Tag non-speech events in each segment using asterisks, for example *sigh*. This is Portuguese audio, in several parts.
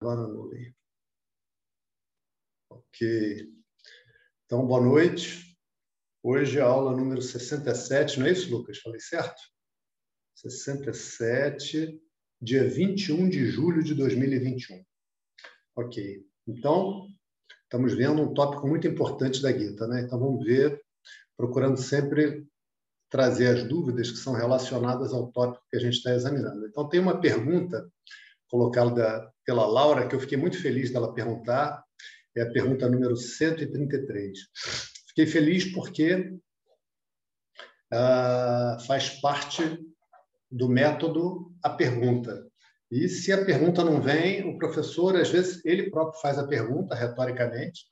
Agora nuvem. Ok. Então, boa noite. Hoje é a aula número 67, não é isso, Lucas? Falei certo? 67, dia 21 de julho de 2021. Ok. Então, estamos vendo um tópico muito importante da Gita, né? Então, vamos ver, procurando sempre trazer as dúvidas que são relacionadas ao tópico que a gente está examinando. Então, tem uma pergunta colocada pela Laura, que eu fiquei muito feliz dela perguntar, é a pergunta número 133. Fiquei feliz porque uh, faz parte do método a pergunta. E se a pergunta não vem, o professor, às vezes, ele próprio faz a pergunta retoricamente,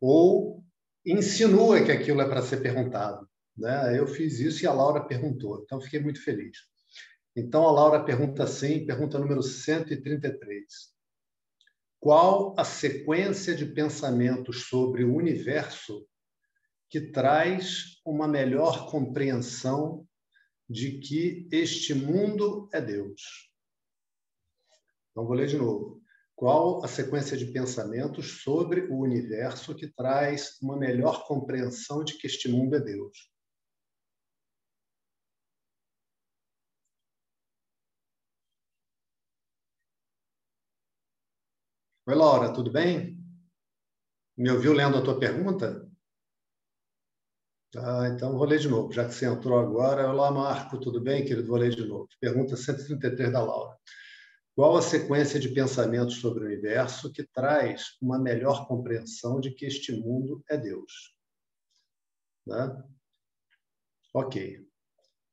ou insinua que aquilo é para ser perguntado. Né? Eu fiz isso e a Laura perguntou, então fiquei muito feliz. Então a Laura pergunta assim, pergunta número 133. Qual a sequência de pensamentos sobre o universo que traz uma melhor compreensão de que este mundo é Deus? Então vou ler de novo. Qual a sequência de pensamentos sobre o universo que traz uma melhor compreensão de que este mundo é Deus? Oi, Laura, tudo bem? Me ouviu lendo a tua pergunta? Ah, então vou ler de novo, já que você entrou agora. Olá, Marco, tudo bem, querido? Vou ler de novo. Pergunta 133 da Laura. Qual a sequência de pensamentos sobre o universo que traz uma melhor compreensão de que este mundo é Deus? Né? Ok.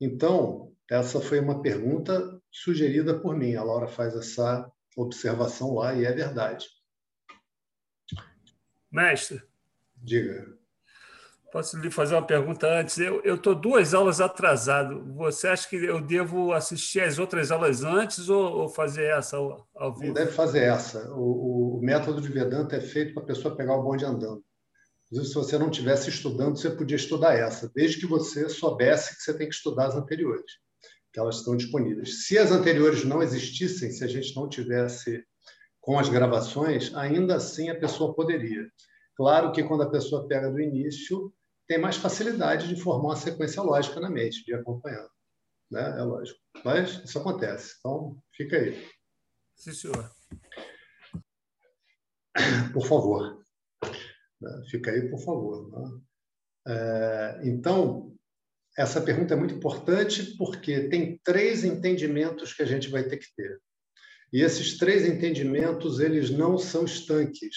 Então, essa foi uma pergunta sugerida por mim. A Laura faz essa observação lá e é verdade. Mestre. Diga. Posso lhe fazer uma pergunta antes? Eu estou duas aulas atrasado. Você acha que eu devo assistir as outras aulas antes ou, ou fazer essa ao, ao vivo? Não deve fazer essa. O, o, método de Vedanta é feito para a pessoa pegar o bonde andando. Inclusive, se você não estivesse estudando, você podia estudar essa, desde que você soubesse que você tem que estudar as anteriores que elas estão disponíveis. Se as anteriores não existissem, se a gente não tivesse com as gravações, ainda assim a pessoa poderia. Claro que quando a pessoa pega do início, tem mais facilidade de formar uma sequência lógica na mente, de acompanhando. Né? É lógico. Mas isso acontece. Então, fica aí. Sim, senhor. Por favor. Fica aí, por favor. Né? É, então, essa pergunta é muito importante porque tem três entendimentos que a gente vai ter que ter. E esses três entendimentos, eles não são estanques,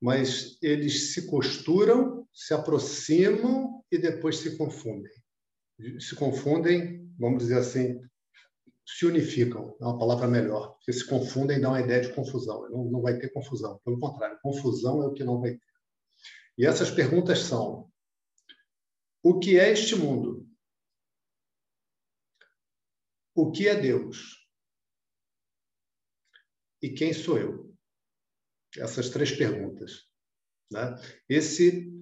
mas eles se costuram, se aproximam e depois se confundem. Se confundem, vamos dizer assim, se unificam, é uma palavra melhor, porque se confundem dá uma ideia de confusão, não, não vai ter confusão, pelo contrário, confusão é o que não vai ter. E essas perguntas são: o que é este mundo? O que é Deus? E quem sou eu? Essas três perguntas. Né? Esse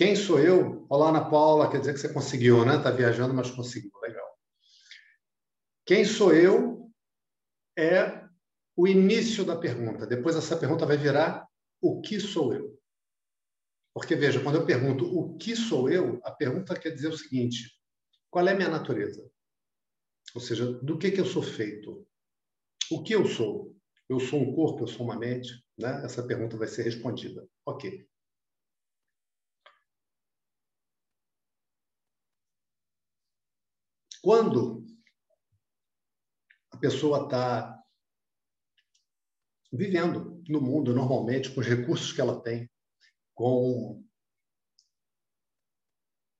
quem sou eu? Olá, Ana Paula, quer dizer que você conseguiu, né? Está viajando, mas conseguiu. Legal. Quem sou eu é o início da pergunta. Depois essa pergunta vai virar o que sou eu? Porque, veja, quando eu pergunto o que sou eu, a pergunta quer dizer o seguinte: qual é minha natureza? Ou seja, do que, que eu sou feito? O que eu sou? Eu sou um corpo, eu sou uma mente? Né? Essa pergunta vai ser respondida. Ok. Quando a pessoa está vivendo no mundo normalmente, com os recursos que ela tem, com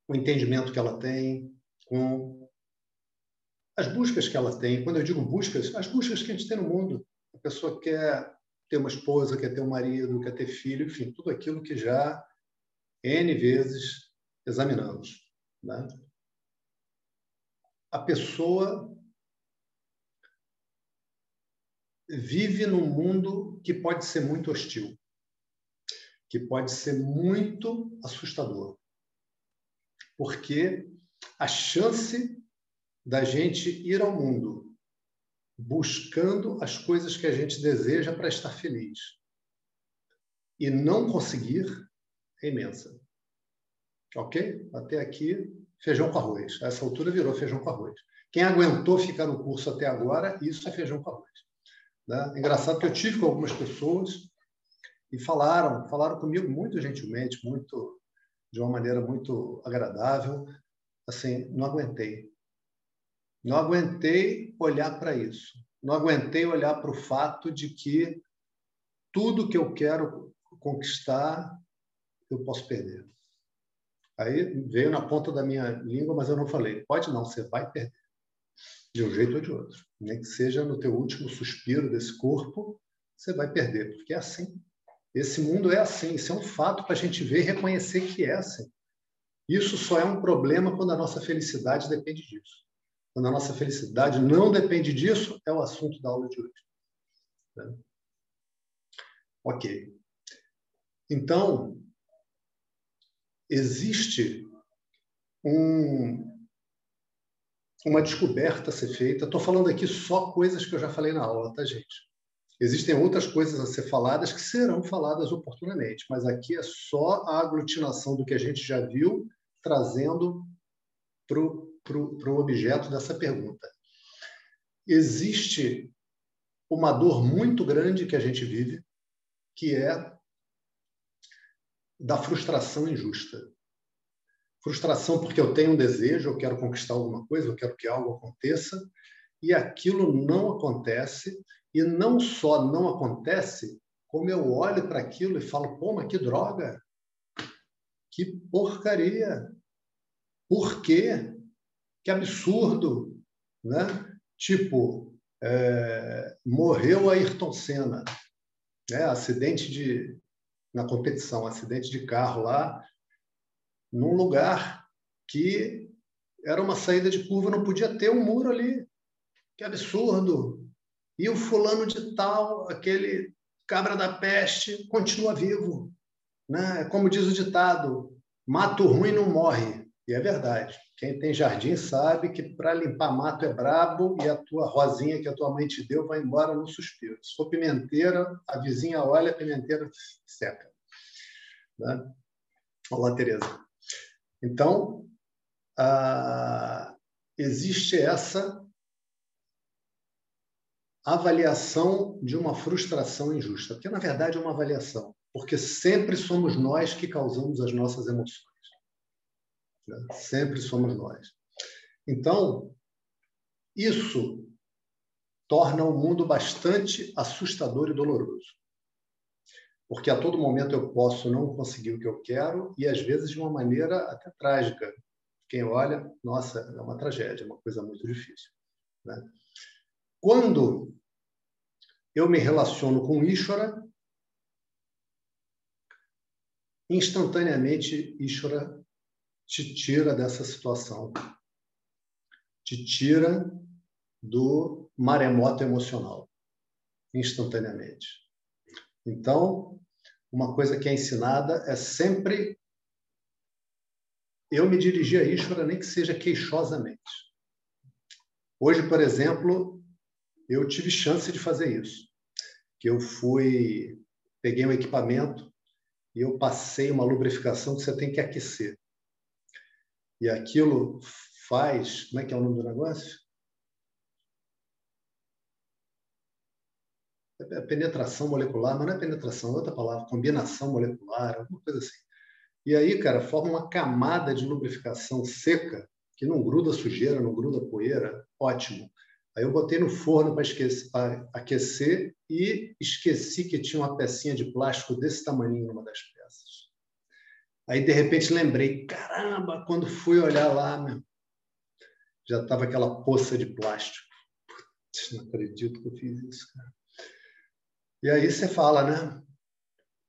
o entendimento que ela tem, com as buscas que ela tem. Quando eu digo buscas, as buscas que a gente tem no mundo. A pessoa quer ter uma esposa, quer ter um marido, quer ter filho, enfim, tudo aquilo que já N vezes examinamos. Né? A pessoa vive num mundo que pode ser muito hostil que pode ser muito assustador. Porque a chance da gente ir ao mundo buscando as coisas que a gente deseja para estar feliz. E não conseguir é imensa. Ok? Até aqui, feijão com arroz. A essa altura virou feijão com arroz. Quem aguentou ficar no curso até agora, isso é feijão com arroz. Né? Engraçado que eu tive com algumas pessoas e falaram, falaram comigo muito gentilmente, muito de uma maneira muito agradável. Assim, não aguentei. Não aguentei olhar para isso. Não aguentei olhar para o fato de que tudo que eu quero conquistar, eu posso perder. Aí veio na ponta da minha língua, mas eu não falei. Pode não, você vai perder. De um jeito ou de outro. Nem que seja no teu último suspiro desse corpo, você vai perder, porque é assim. Esse mundo é assim. Isso é um fato para a gente ver e reconhecer que é assim. Isso só é um problema quando a nossa felicidade depende disso. Quando a nossa felicidade não depende disso, é o assunto da aula de hoje. Né? Ok. Então, existe um, uma descoberta a ser feita. Estou falando aqui só coisas que eu já falei na aula, tá, gente? Existem outras coisas a ser faladas que serão faladas oportunamente, mas aqui é só a aglutinação do que a gente já viu, trazendo para o objeto dessa pergunta. Existe uma dor muito grande que a gente vive, que é da frustração injusta. Frustração porque eu tenho um desejo, eu quero conquistar alguma coisa, eu quero que algo aconteça, e aquilo não acontece, e não só não acontece, como eu olho para aquilo e falo, pô, mas que droga! Que porcaria! Por quê? Que absurdo! Né? Tipo, é, morreu Ayrton Senna, né? acidente de, na competição, acidente de carro lá, num lugar que era uma saída de curva, não podia ter um muro ali. Que absurdo! E o fulano de tal, aquele cabra da peste, continua vivo. Né? Como diz o ditado, mato ruim não morre. E é verdade. Quem tem jardim sabe que para limpar mato é brabo e a tua rosinha que a tua mãe te deu vai embora no suspiro. Se for pimenteira, a vizinha olha, a pimenteira seca. Né? Olá, Tereza. Então, ah, existe essa avaliação de uma frustração injusta, porque na verdade é uma avaliação, porque sempre somos nós que causamos as nossas emoções. Né? Sempre somos nós. Então, isso torna o mundo bastante assustador e doloroso. Porque a todo momento eu posso não conseguir o que eu quero e às vezes de uma maneira até trágica. Quem olha, nossa, é uma tragédia, é uma coisa muito difícil. Né? Quando eu me relaciono com Ishvara, instantaneamente Ishvara te tira dessa situação, te tira do maremoto emocional, instantaneamente. Então, uma coisa que é ensinada é sempre eu me dirigir a Ishvara, nem que seja queixosamente. Hoje, por exemplo, eu tive chance de fazer isso. Que eu fui, peguei um equipamento e eu passei uma lubrificação que você tem que aquecer. E aquilo faz, como é que é o nome do negócio? É penetração molecular, mas não é penetração, é outra palavra, combinação molecular, alguma coisa assim. E aí, cara, forma uma camada de lubrificação seca, que não gruda sujeira, não gruda poeira, ótimo. Aí eu botei no forno para aquecer e esqueci que tinha uma pecinha de plástico desse tamanho numa das peças. Aí, de repente, lembrei, caramba, quando fui olhar lá, meu, já estava aquela poça de plástico. Putz, não acredito que eu fiz isso, cara. E aí você fala, né?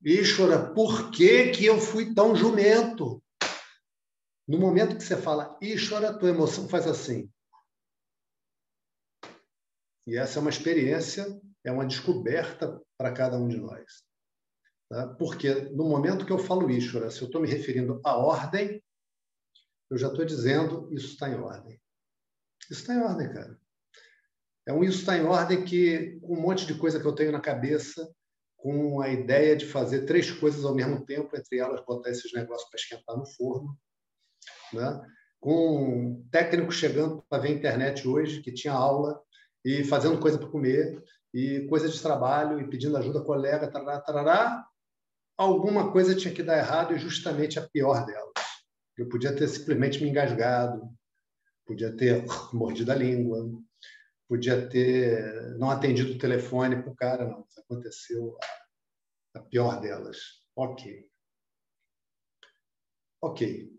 Ishvara, por que, que eu fui tão jumento? No momento que você fala Ishvara, tua emoção faz assim. E essa é uma experiência, é uma descoberta para cada um de nós. Tá? Porque no momento que eu falo Ishvara, se eu estou me referindo à ordem, eu já estou dizendo isso está em ordem. Isso está em ordem, cara. É um isso está em ordem que, com um monte de coisa que eu tenho na cabeça, com a ideia de fazer três coisas ao mesmo tempo, entre elas botar esses negócios para esquentar no forno, né? com um técnico chegando para ver a internet hoje, que tinha aula, e fazendo coisa para comer, e coisa de trabalho, e pedindo ajuda colega, tarará, tarará, alguma coisa tinha que dar errado, e justamente a pior delas. Eu podia ter simplesmente me engasgado, podia ter *laughs* mordido a língua, podia ter não atendido o telefone para o cara, não. Isso aconteceu a, a pior delas. Ok. Ok.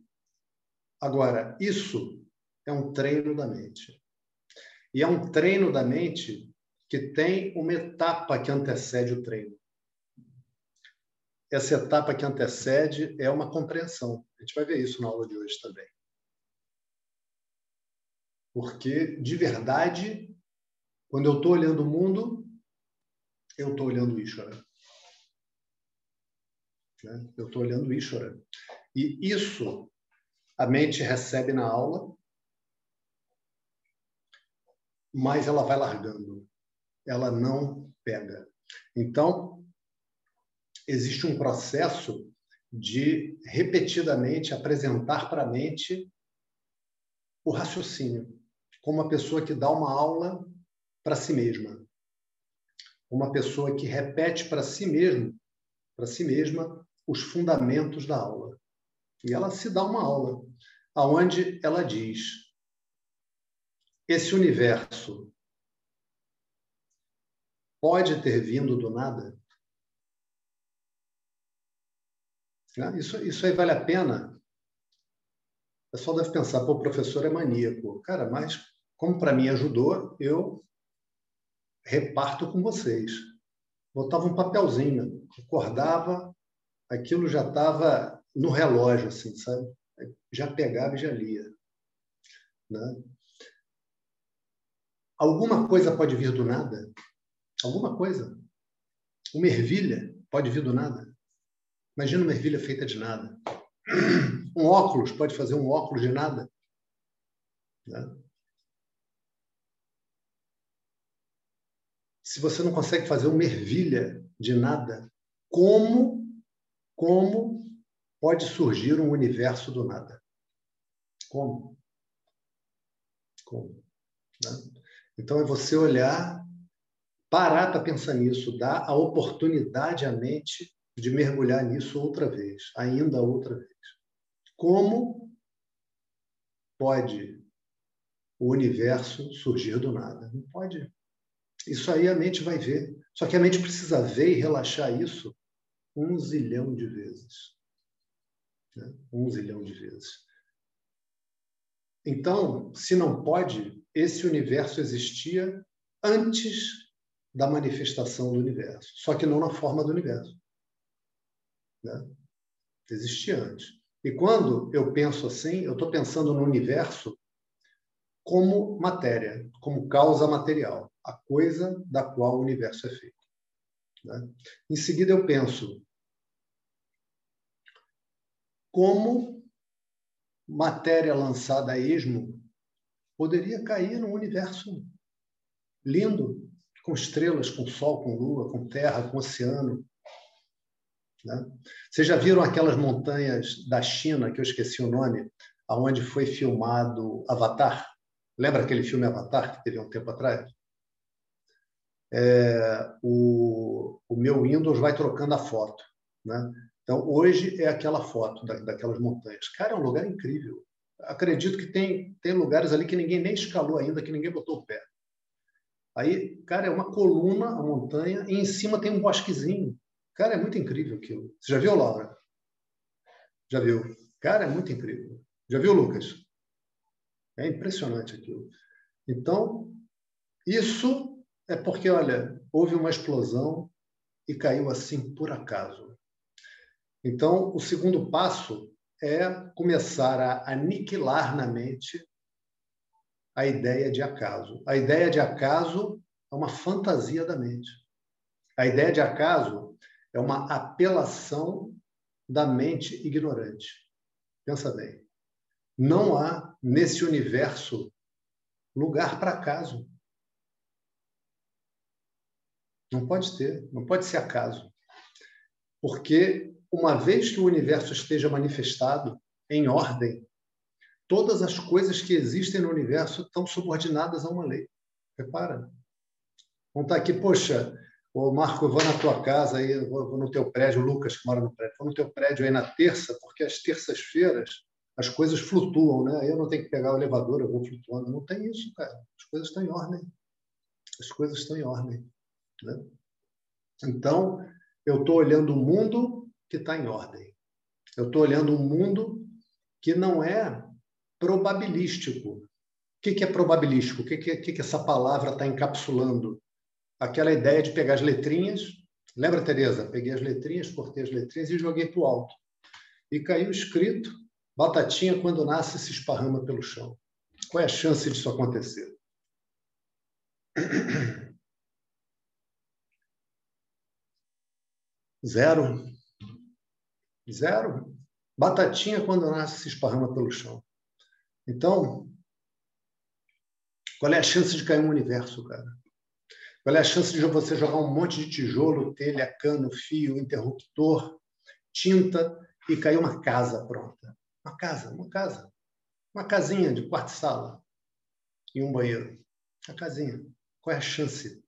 Agora, isso é um treino da mente. E é um treino da mente que tem uma etapa que antecede o treino. Essa etapa que antecede é uma compreensão. A gente vai ver isso na aula de hoje também. Porque, de verdade, quando eu estou olhando o mundo, eu estou olhando o Ishvara. Né? Eu estou olhando o Ishvara. E isso a mente recebe na aula, mas ela vai largando. Ela não pega. Então, existe um processo de repetidamente apresentar para a mente o raciocínio, como uma pessoa que dá uma aula para si mesma. Uma pessoa que repete para si mesmo, para si mesma, os fundamentos da aula. E ela se dá uma aula, aonde ela diz: esse universo pode ter vindo do nada? Né? Isso, isso aí vale a pena? O pessoal deve pensar, pô, o professor é maníaco. Cara, mas como para mim ajudou, eu reparto com vocês. Botava um papelzinho, acordava, aquilo já estava no relógio, assim, sabe? Já pegava e já lia. Né? Alguma coisa pode vir do nada? Alguma coisa. Uma ervilha pode vir do nada? Imagina uma ervilha feita de nada. *clears throat* Um óculos pode fazer um óculos de nada? Né? Se você não consegue fazer uma ervilha de nada, como, como pode surgir um universo do nada. Como? Como? Né? Então é você olhar, parar para pensar nisso, dar a oportunidade à mente de mergulhar nisso outra vez, ainda outra vez. Como pode o universo surgir do nada? Não pode. Isso aí a mente vai ver. Só que a mente precisa ver e relaxar isso um zilhão de vezes né? um zilhão de vezes. Então, se não pode, esse universo existia antes da manifestação do universo, só que não na forma do universo. Né? Existia antes. E quando eu penso assim, eu estou pensando no universo como matéria, como causa material, a coisa da qual o universo é feito. Né? Em seguida, eu penso como matéria lançada a esmo poderia cair num universo lindo, com estrelas, com sol, com lua, com terra, com oceano. Né? Vocês já viram aquelas montanhas da China, que eu esqueci o nome, aonde foi filmado Avatar? Lembra aquele filme Avatar que teve um tempo atrás? É, o, o meu Windows vai trocando a foto. Né? Então, hoje é aquela foto da, daquelas montanhas. Cara, é um lugar incrível. Acredito que tem, tem lugares ali que ninguém nem escalou ainda, que ninguém botou o pé. Aí, cara, é uma coluna, a montanha, e em cima tem um bosquezinho. Cara, é muito incrível aquilo. Você já viu, Laura? Já viu? Cara, é muito incrível. Já viu, Lucas? É impressionante aquilo. Então, isso é porque, olha, houve uma explosão e caiu assim por acaso. Então, o segundo passo é começar a aniquilar na mente a ideia de acaso. A ideia de acaso é uma fantasia da mente. A ideia de acaso é uma apelação da mente ignorante. Pensa bem. Não há nesse universo lugar para acaso. Não pode ter, não pode ser acaso. Porque uma vez que o universo esteja manifestado em ordem, todas as coisas que existem no universo estão subordinadas a uma lei. Repara. Vamos estar aqui, poxa, o Marco, eu vou na tua casa, aí, vou no teu prédio, o Lucas que mora no prédio, vou no teu prédio aí na terça, porque às terças-feiras as coisas flutuam, né? Eu não tenho que pegar o elevador, eu vou flutuando. Não tem isso, cara. As coisas estão em ordem. As coisas estão em ordem. Né? Então, eu estou olhando o mundo que está em ordem. Eu estou olhando um mundo que não é probabilístico. O que, é probabilístico? O que, que, que essa palavra está encapsulando? Aquela ideia de pegar as letrinhas. Lembra, Tereza? Peguei as letrinhas, cortei as letrinhas e joguei para o alto. E caiu escrito: Batatinha, quando nasce, se esparrama pelo chão. Qual é a chance disso acontecer? *clears throat* Zero. Zero. Batatinha, quando nasce, se esparrama pelo chão. Então, qual é a chance de cair um universo, cara? Qual é a chance de você jogar um monte de tijolo, telha, cano, fio, interruptor, tinta e cair uma casa pronta? Uma casa, uma casa. Uma casinha de quarto-sala e um banheiro. A casinha. Qual é a chance?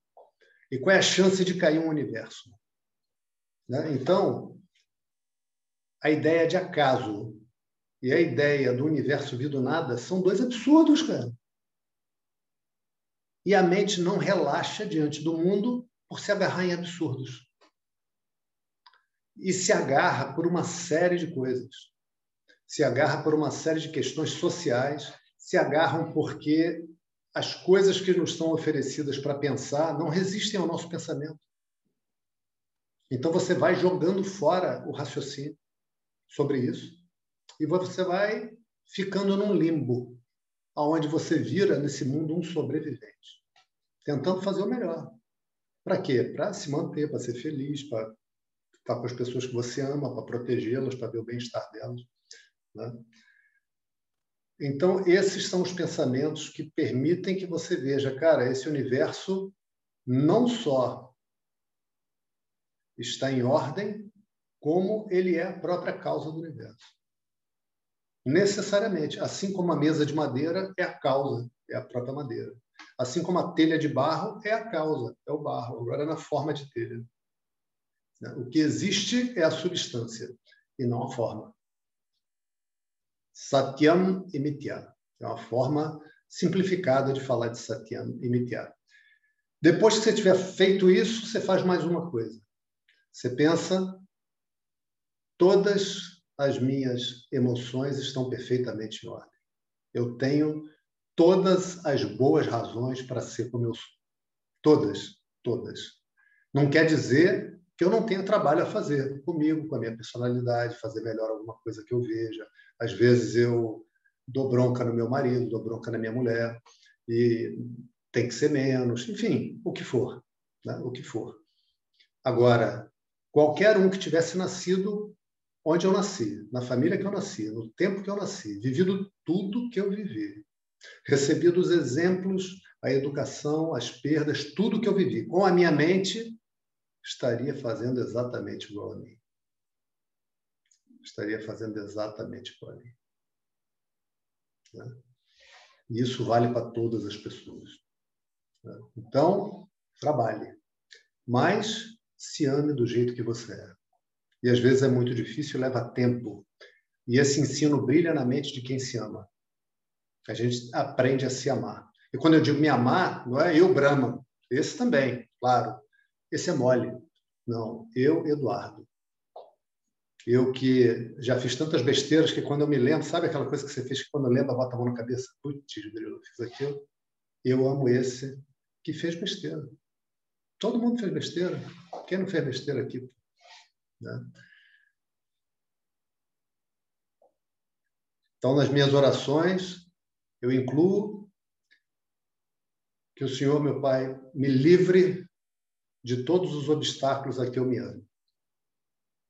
E qual é a chance de cair um universo? Né? Então, a ideia de acaso e a ideia do universo vir do nada são dois absurdos, cara. E a mente não relaxa diante do mundo por se agarrar em absurdos. E se agarra por uma série de coisas. Se agarra por uma série de questões sociais, se agarram porque as coisas que nos são oferecidas para pensar não resistem ao nosso pensamento. Então você vai jogando fora o raciocínio sobre isso e você vai ficando num limbo, aonde você vira nesse mundo um sobrevivente, tentando fazer o melhor. Para quê? Para se manter, para ser feliz, para estar com as pessoas que você ama, para protegê-las, para ver o bem-estar delas. Né? Então, esses são os pensamentos que permitem que você veja, cara, esse universo não só está em ordem, como ele é a própria causa do universo. Necessariamente, assim como a mesa de madeira é a causa, é a própria madeira. Assim como a telha de barro é a causa, é o barro, agora na forma de telha. O que existe é a substância e não a forma. Satyam e. É uma forma simplificada de falar de Satyam e. Depois que você tiver feito isso, você faz mais uma coisa. Você pensa, todas as minhas emoções estão perfeitamente em ordem. Eu tenho todas as boas razões para ser como eu sou. Todas, todas. Não quer dizer que eu não tenha trabalho a fazer comigo, com a minha personalidade, fazer melhor alguma coisa que eu veja. Às vezes eu dou bronca no meu marido, dou bronca na minha mulher, e tem que ser menos, enfim, o que for. Né? O que for. Agora, Qualquer um que tivesse nascido onde eu nasci, na família que eu nasci, no tempo que eu nasci, vivido tudo que eu vivi, recebido os exemplos, a educação, as perdas, tudo que eu vivi, com a minha mente, estaria fazendo exatamente igual a mim. Estaria fazendo exatamente igual a mim. Né? E isso vale para todas as pessoas. Né? Então, trabalhe. Mas se ame do jeito que você é. E às vezes é muito difícil, leva tempo. E esse ensino brilha na mente de quem se ama. A gente aprende a se amar. E quando eu digo me amar, não é eu, Brahma. Esse também, claro. Esse é mole. Não, eu, Eduardo. Eu que já fiz tantas besteiras que quando eu me lembro, sabe aquela coisa que você fez que quando lembra, bota a mão na cabeça? Putz, eu fiz aquilo. Eu amo esse que fez besteira. Todo mundo fez besteira. Quem não fez besteira aqui? Né? Então, nas minhas orações, eu incluo que o Senhor, meu Pai, me livre de todos os obstáculos a que eu me amo.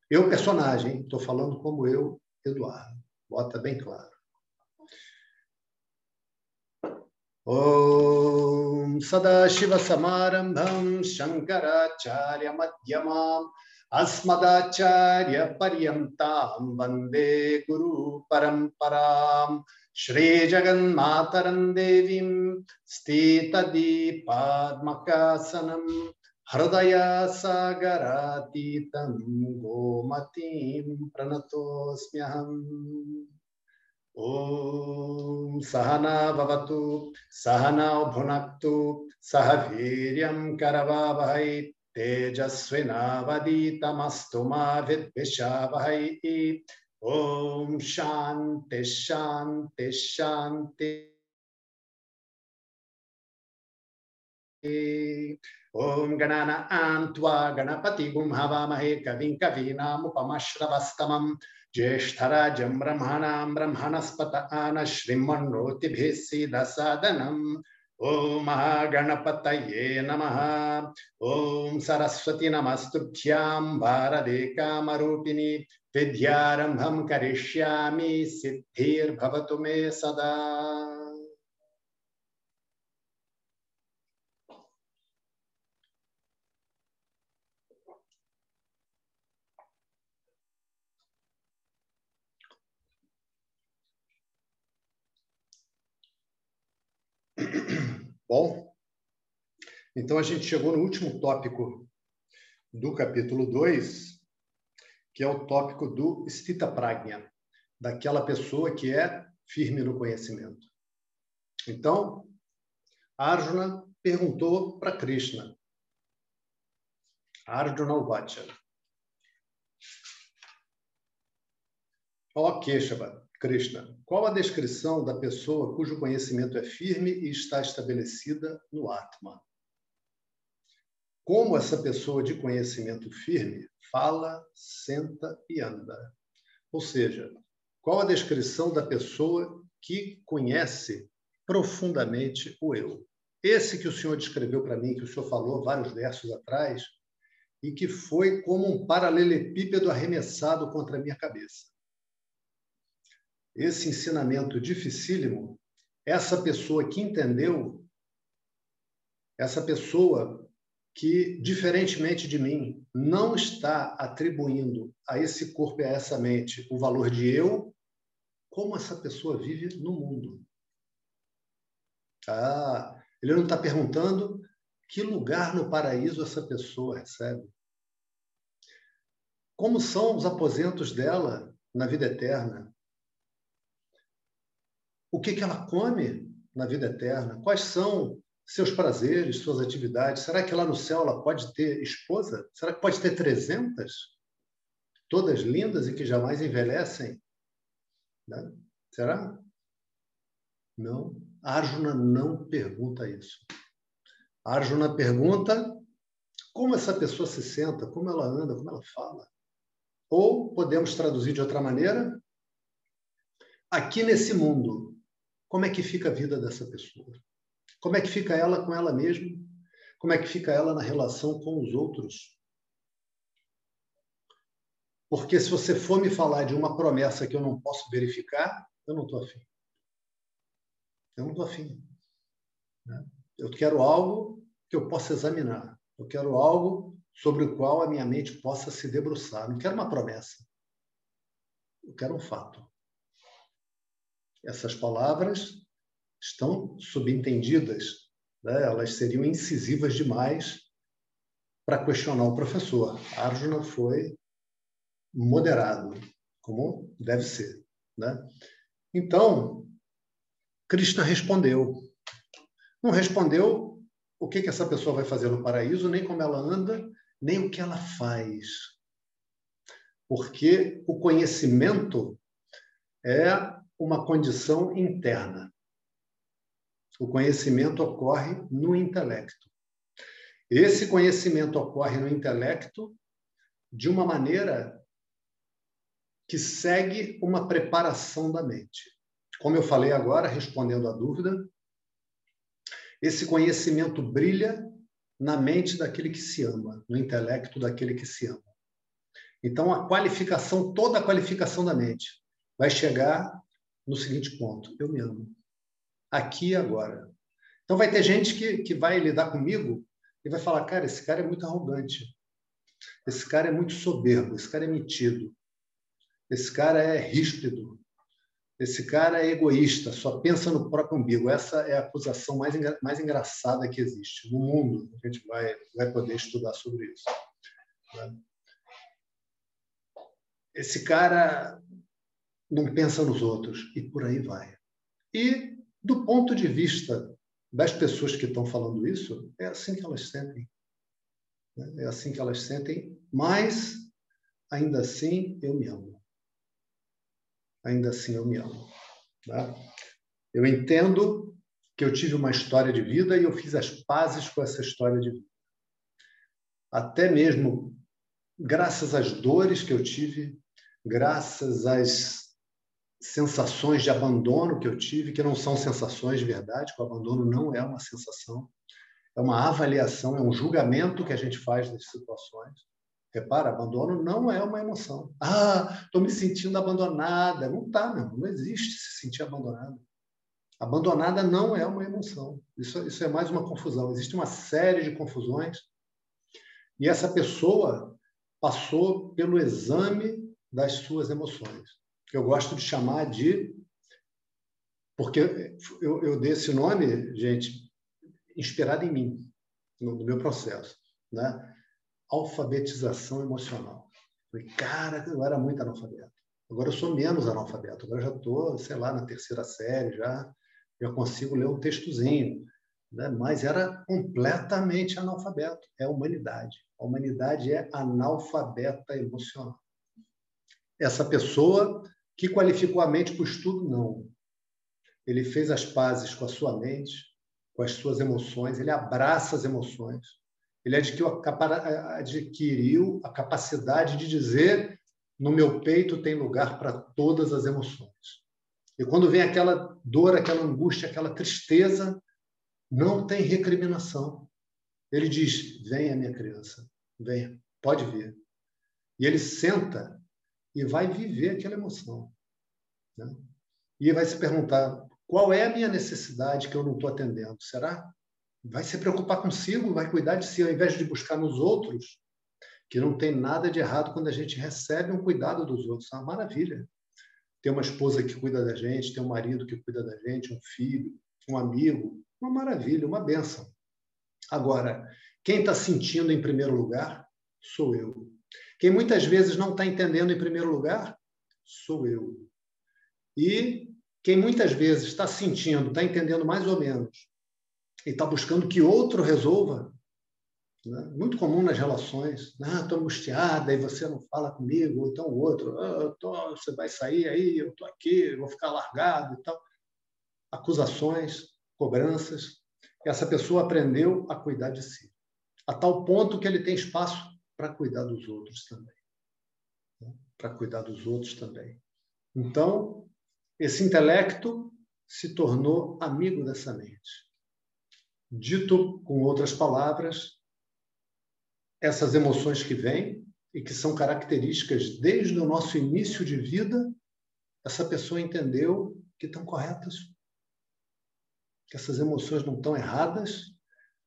Eu, personagem, estou falando como eu, Eduardo. Bota bem claro. अस्मदाचार्य पर्यता वंदे गुरु परंपरा श्री जगन्मातर देवी, स्थितदीपात्मकासनं हृदय सागरातीत गोमती प्रणतोऽस्म्यहम्। ॐ सहना भवतु भुनक्तु, सह वीर्यं करवावहै। तेजस्विनावदीतमस्तु मा विद्विषावहै। ॐ शान्ति शान्ति शान्ति। ॐ गणान त्वा गणपतिगुं हवामहे कविं कवीनामुपमश्रवस्तमम्। ज्येष्ठराजं ब्रह्मणां ब्रह्मणस्पत आन श्रीमन्नोतिभिः सीदसादनम्। ॐ महागणपतये नम। ओं सरस्वती नमस्तुभ्यां भारते कामरूपिणि विद्यारम्भं करिष्यामि सिद्धिर्भवतु मे सदा। Bom, então a gente chegou no último tópico do capítulo 2, que é o tópico do Stita Pragna, daquela pessoa que é firme no conhecimento. Então, Arjuna perguntou para Krishna. Arjuna Uvacha. Ó Keshava, Krishna, qual a descrição da pessoa cujo conhecimento é firme e está estabelecida no Atma? Como essa pessoa de conhecimento firme fala, senta e anda? Ou seja, qual a descrição da pessoa que conhece profundamente o eu? Esse que o senhor descreveu para mim, que o senhor falou vários versos atrás, e que foi como um paralelepípedo arremessado contra a minha cabeça esse ensinamento dificílimo, essa pessoa que entendeu, essa pessoa que, diferentemente de mim, não está atribuindo a esse corpo e a essa mente o valor de eu, como essa pessoa vive no mundo. Ah, ele não está perguntando que lugar no paraíso essa pessoa recebe. Como são os aposentos dela na vida eterna? O que, que ela come na vida eterna, quais são seus prazeres, suas atividades. Será que lá no céu ela pode ter esposa? Será que pode ter 300? Todas lindas e que jamais envelhecem? Né? Será? Não. Arjuna não pergunta isso. Arjuna pergunta como essa pessoa se senta, como ela anda, como ela fala. Ou podemos traduzir de outra maneira: aqui nesse mundo, como é que fica a vida dessa pessoa? Como é que fica ela com ela mesma? Como é que fica ela na relação com os outros? Porque se você for me falar de uma promessa que eu não posso verificar, eu não estou afim. Eu não estou afim. Né? Eu quero algo que eu possa examinar. Eu quero algo sobre o qual a minha mente possa se debruçar. Não quero uma promessa. Eu quero um fato essas palavras estão subentendidas, né? elas seriam incisivas demais para questionar o professor. Arjuna foi moderado, como deve ser. Né? Então, Krishna respondeu. Não respondeu o que, que essa pessoa vai fazer no paraíso, nem como ela anda, nem o que ela faz. Porque o conhecimento é uma condição interna. O conhecimento ocorre no intelecto. Esse conhecimento ocorre no intelecto de uma maneira que segue uma preparação da mente. Como eu falei agora, respondendo à dúvida, esse conhecimento brilha na mente daquele que se ama, no intelecto daquele que se ama. Então, a qualificação, toda a qualificação da mente, vai chegar no seguinte ponto: eu me amo. Aqui e agora. Então vai ter gente que, que vai lidar comigo e vai falar, cara, esse cara é muito arrogante, esse cara é muito soberbo, esse cara é metido, esse cara é ríspido, esse cara é egoísta, só pensa no próprio umbigo. Essa é a acusação mais, engra mais engraçada que existe no mundo. A gente vai, vai poder estudar sobre isso. Né? Esse cara não pensa nos outros e por aí vai. E do ponto de vista das pessoas que estão falando isso, é assim que elas sentem. Né? É assim que elas sentem, mas ainda assim eu me amo ainda assim eu me amo. Tá? Eu entendo que eu tive uma história de vida e eu fiz as pazes com essa história de vida. Até mesmo graças às dores que eu tive, graças às sensações de abandono que eu tive, que não são sensações de verdade, que o abandono não é uma sensação, é uma avaliação, é um julgamento que a gente faz das situações. Repara, abandono não é uma emoção. Ah, estou me sentindo abandonada. Não está, não. Não existe se sentir abandonada. Abandonada não é uma emoção. Isso, isso é mais uma confusão. Existe uma série de confusões. E essa pessoa passou pelo exame das suas emoções. Que eu gosto de chamar de. Porque eu, eu dei esse nome, gente, inspirado em mim, no, no meu processo. Né? alfabetização emocional. Falei, cara, eu era muito analfabeto. Agora eu sou menos analfabeto. Agora eu já estou, sei lá, na terceira série, já, já consigo ler um textozinho. Né? Mas era completamente analfabeto. É a humanidade. A humanidade é analfabeta emocional. Essa pessoa que qualificou a mente para o estudo, não. Ele fez as pazes com a sua mente, com as suas emoções, ele abraça as emoções ele adquiriu a capacidade de dizer: no meu peito tem lugar para todas as emoções. E quando vem aquela dor, aquela angústia, aquela tristeza, não tem recriminação. Ele diz: venha, minha criança, venha, pode vir. E ele senta e vai viver aquela emoção. Né? E vai se perguntar: qual é a minha necessidade que eu não estou atendendo? Será? vai se preocupar consigo, vai cuidar de si, ao invés de buscar nos outros, que não tem nada de errado quando a gente recebe um cuidado dos outros. É uma maravilha. Ter uma esposa que cuida da gente, ter um marido que cuida da gente, um filho, um amigo, uma maravilha, uma benção. Agora, quem está sentindo em primeiro lugar sou eu. Quem muitas vezes não está entendendo em primeiro lugar sou eu. E quem muitas vezes está sentindo, está entendendo mais ou menos, e está buscando que outro resolva. Né? Muito comum nas relações. Ah, estou angustiada e você não fala comigo, ou então o outro, ah, tô, você vai sair aí, eu estou aqui, vou ficar largado e tal. Acusações, cobranças. Essa pessoa aprendeu a cuidar de si, a tal ponto que ele tem espaço para cuidar dos outros também. Né? Para cuidar dos outros também. Então, esse intelecto se tornou amigo dessa mente. Dito com outras palavras, essas emoções que vêm e que são características desde o nosso início de vida, essa pessoa entendeu que estão corretas, que essas emoções não estão erradas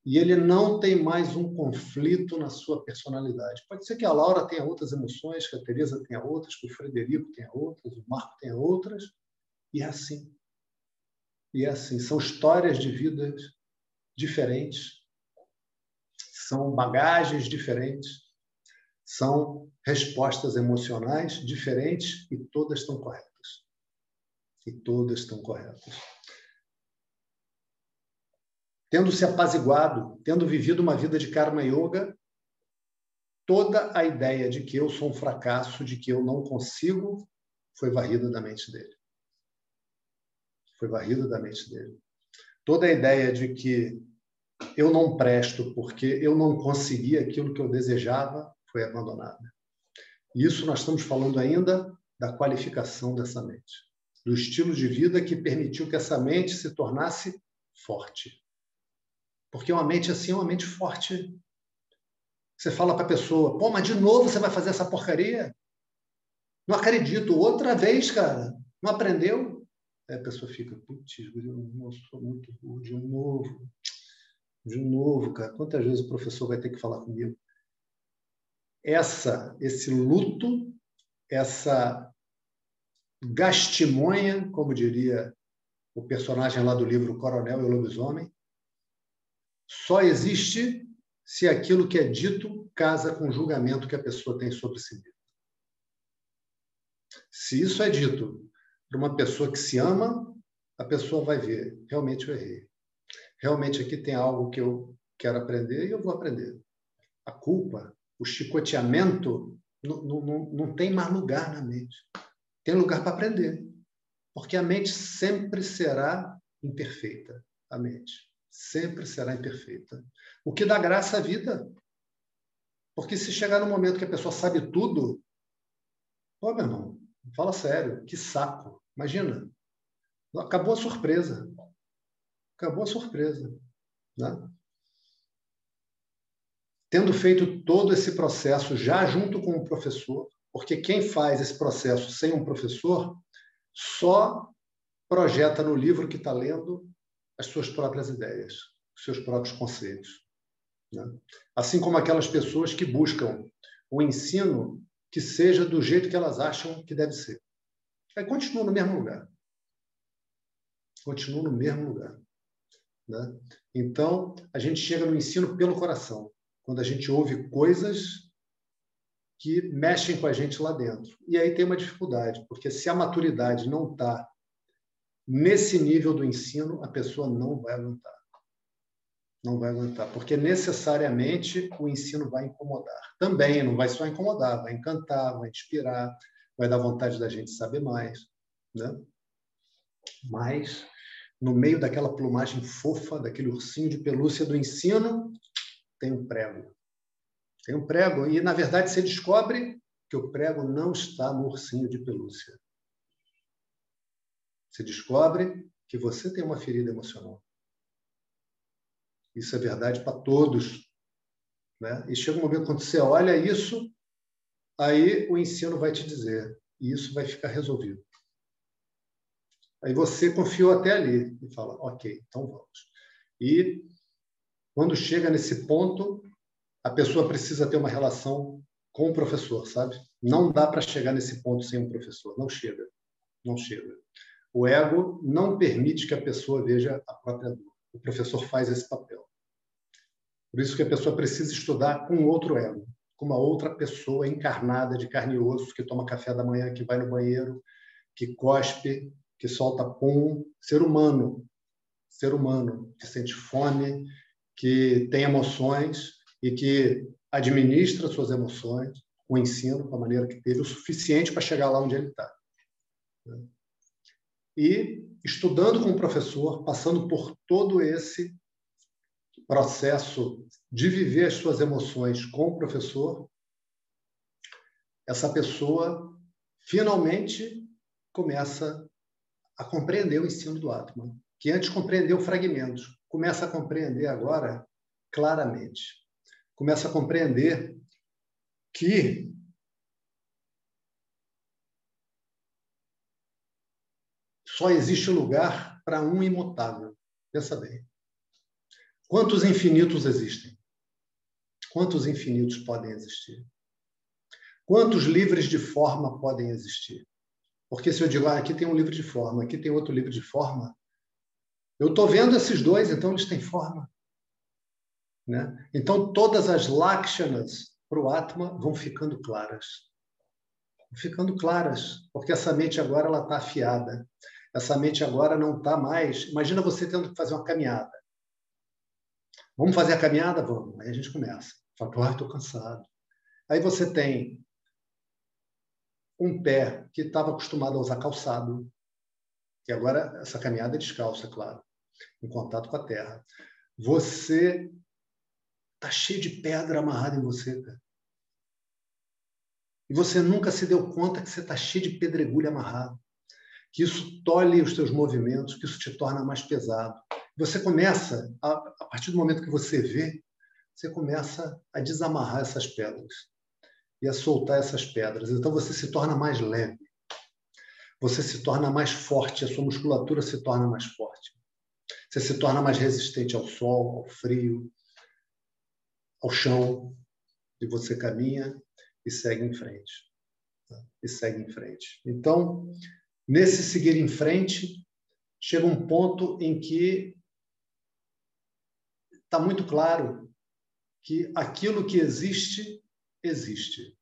e ele não tem mais um conflito na sua personalidade. Pode ser que a Laura tenha outras emoções, que a Teresa tenha outras, que o Frederico tenha outras, o Marco tenha outras, e é assim. E é assim. São histórias de vidas diferentes, são bagagens diferentes, são respostas emocionais diferentes e todas estão corretas. E todas estão corretas. Tendo se apaziguado, tendo vivido uma vida de karma yoga, toda a ideia de que eu sou um fracasso, de que eu não consigo, foi varrida da mente dele. Foi varrida da mente dele. Toda a ideia de que eu não presto porque eu não consegui aquilo que eu desejava foi abandonada. Isso nós estamos falando ainda da qualificação dessa mente, do estilo de vida que permitiu que essa mente se tornasse forte. Porque uma mente assim é uma mente forte. Você fala para a pessoa, pô, mas de novo você vai fazer essa porcaria? Não acredito. Outra vez, cara. Não aprendeu? Aí a pessoa fica, putz, eu sou muito burro, de novo. De novo, cara. Quantas vezes o professor vai ter que falar comigo? Essa, esse luto, essa gastimonha, como diria o personagem lá do livro Coronel e o Lobisomem, só existe se aquilo que é dito casa com o julgamento que a pessoa tem sobre si mesma. Se isso é dito para uma pessoa que se ama, a pessoa vai ver, realmente eu errei. Realmente aqui tem algo que eu quero aprender e eu vou aprender. A culpa, o chicoteamento, não, não, não tem mais lugar na mente. Tem lugar para aprender. Porque a mente sempre será imperfeita. A mente sempre será imperfeita. O que dá graça à vida. Porque se chegar no momento que a pessoa sabe tudo, pô, meu irmão, fala sério, que saco. Imagina. Acabou a surpresa. Acabou a surpresa. Né? Tendo feito todo esse processo já junto com o professor, porque quem faz esse processo sem um professor só projeta no livro que está lendo as suas próprias ideias, os seus próprios conceitos. Né? Assim como aquelas pessoas que buscam o ensino que seja do jeito que elas acham que deve ser. Aí continua no mesmo lugar. Continua no mesmo lugar. Né? Então, a gente chega no ensino pelo coração, quando a gente ouve coisas que mexem com a gente lá dentro. E aí tem uma dificuldade, porque se a maturidade não está nesse nível do ensino, a pessoa não vai aguentar. Não vai aguentar, porque necessariamente o ensino vai incomodar. Também não vai só incomodar, vai encantar, vai inspirar, vai dar vontade da gente saber mais, né? Mas no meio daquela plumagem fofa, daquele ursinho de pelúcia do ensino, tem um prego. Tem um prego. E, na verdade, você descobre que o prego não está no ursinho de pelúcia. Você descobre que você tem uma ferida emocional. Isso é verdade para todos. Né? E chega um momento quando você olha isso, aí o ensino vai te dizer, e isso vai ficar resolvido. Aí você confiou até ali e fala, ok, então vamos. E quando chega nesse ponto, a pessoa precisa ter uma relação com o professor, sabe? Não dá para chegar nesse ponto sem um professor, não chega, não chega. O ego não permite que a pessoa veja a própria dor. O professor faz esse papel. Por isso que a pessoa precisa estudar com outro ego, com uma outra pessoa encarnada de carne e osso que toma café da manhã, que vai no banheiro, que cospe, que solta pum, ser humano, ser humano que sente fome, que tem emoções e que administra suas emoções, o ensino, da maneira que teve, o suficiente para chegar lá onde ele está. E estudando com o professor, passando por todo esse processo de viver as suas emoções com o professor, essa pessoa finalmente começa a compreender o ensino do Atman, que antes compreendeu fragmentos, começa a compreender agora claramente. Começa a compreender que só existe lugar para um imutável. Pensa bem. Quantos infinitos existem? Quantos infinitos podem existir? Quantos livros de forma podem existir? Porque se eu digo, ah, aqui tem um livro de forma, aqui tem outro livro de forma, eu estou vendo esses dois, então eles têm forma. Né? Então, todas as lakshanas para o Atma vão ficando claras. Ficando claras, porque essa mente agora está afiada. Essa mente agora não está mais. Imagina você tendo que fazer uma caminhada. Vamos fazer a caminhada? Vamos. Aí a gente começa. Fala, estou cansado. Aí você tem um pé que estava acostumado a usar calçado, e agora essa caminhada é descalça, é claro, em contato com a terra. Você Está cheio de pedra amarrada em você, cara. E você nunca se deu conta que você está cheio de pedregulho amarrado. Que isso tolhe os seus movimentos, que isso te torna mais pesado. Você começa, a, a partir do momento que você vê, você começa a desamarrar essas pedras e a soltar essas pedras. Então você se torna mais leve. você se torna mais forte, a sua musculatura se torna mais forte. Você se torna mais resistente ao sol, ao frio, ao chão, e você caminha e segue em frente. Tá? E segue em frente. Então, nesse seguir em frente, chega um ponto em que está muito claro que aquilo que existe, existe.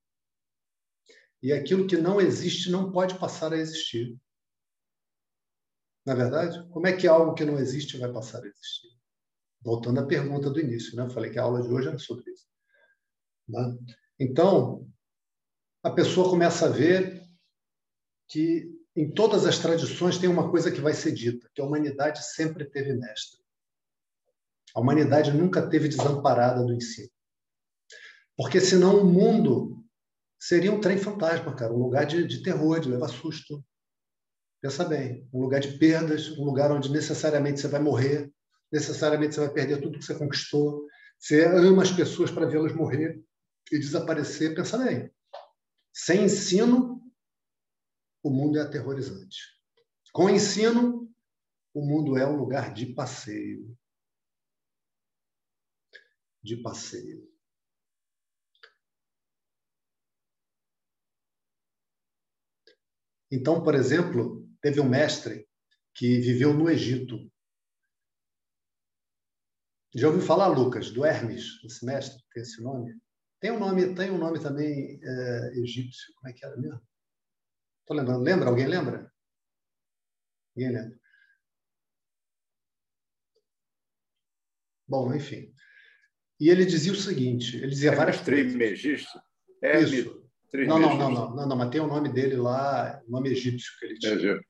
E aquilo que não existe não pode passar a existir. Na é verdade, como é que algo que não existe vai passar a existir? Voltando à pergunta do início, né? Eu falei que a aula de hoje era sobre isso. Né? Então, a pessoa começa a ver que em todas as tradições tem uma coisa que vai ser dita, que a humanidade sempre teve mestre. A humanidade nunca teve desamparada do ensino. Porque senão o mundo seria um trem fantasma, cara, um lugar de, de terror, de levar susto. Pensa bem, um lugar de perdas, um lugar onde necessariamente você vai morrer, necessariamente você vai perder tudo que você conquistou. Você ama as pessoas para vê-las morrer e desaparecer. Pensa bem. Sem ensino, o mundo é aterrorizante. Com ensino, o mundo é um lugar de passeio. De passeio. Então, por exemplo, teve um mestre que viveu no Egito. Já ouviu falar, Lucas, do Hermes, esse mestre, tem esse nome? Tem um nome, tem um nome também é, egípcio. Como é que era mesmo? Estou lembrando. Lembra? Alguém lembra? Ninguém lembra. Bom, enfim. E ele dizia o seguinte: ele dizia várias coisas. Trismegisto? Hermes. Isso. Não, não, não, não, não, não, mas tem o nome dele lá, nome egípcio que ele tinha. Egito,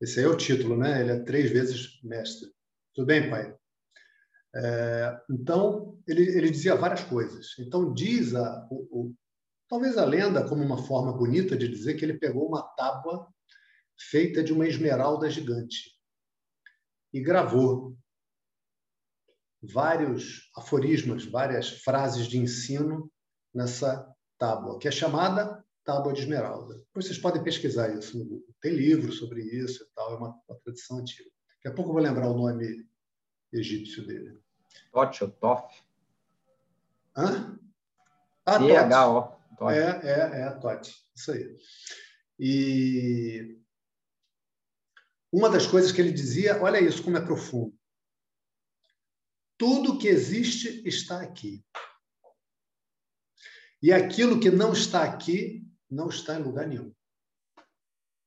Esse aí é o título, né? Ele é três vezes mestre. Tudo bem, pai? É, então, ele, ele dizia várias coisas. Então, diz a, o, talvez a lenda como uma forma bonita de dizer que ele pegou uma tábua feita de uma esmeralda gigante e gravou vários aforismos, várias frases de ensino nessa tábua, que é chamada Tábua de Esmeralda. Depois vocês podem pesquisar isso no Google. Tem livro sobre isso e tal, é uma, uma tradição antiga. Daqui a pouco eu vou lembrar o nome egípcio dele. Tote ou Toff? Hã? Ah, T-H-O. É, é, é, Tote. Isso aí. E uma das coisas que ele dizia, olha isso como é profundo. Tudo que existe está aqui. E aquilo que não está aqui não está em lugar nenhum.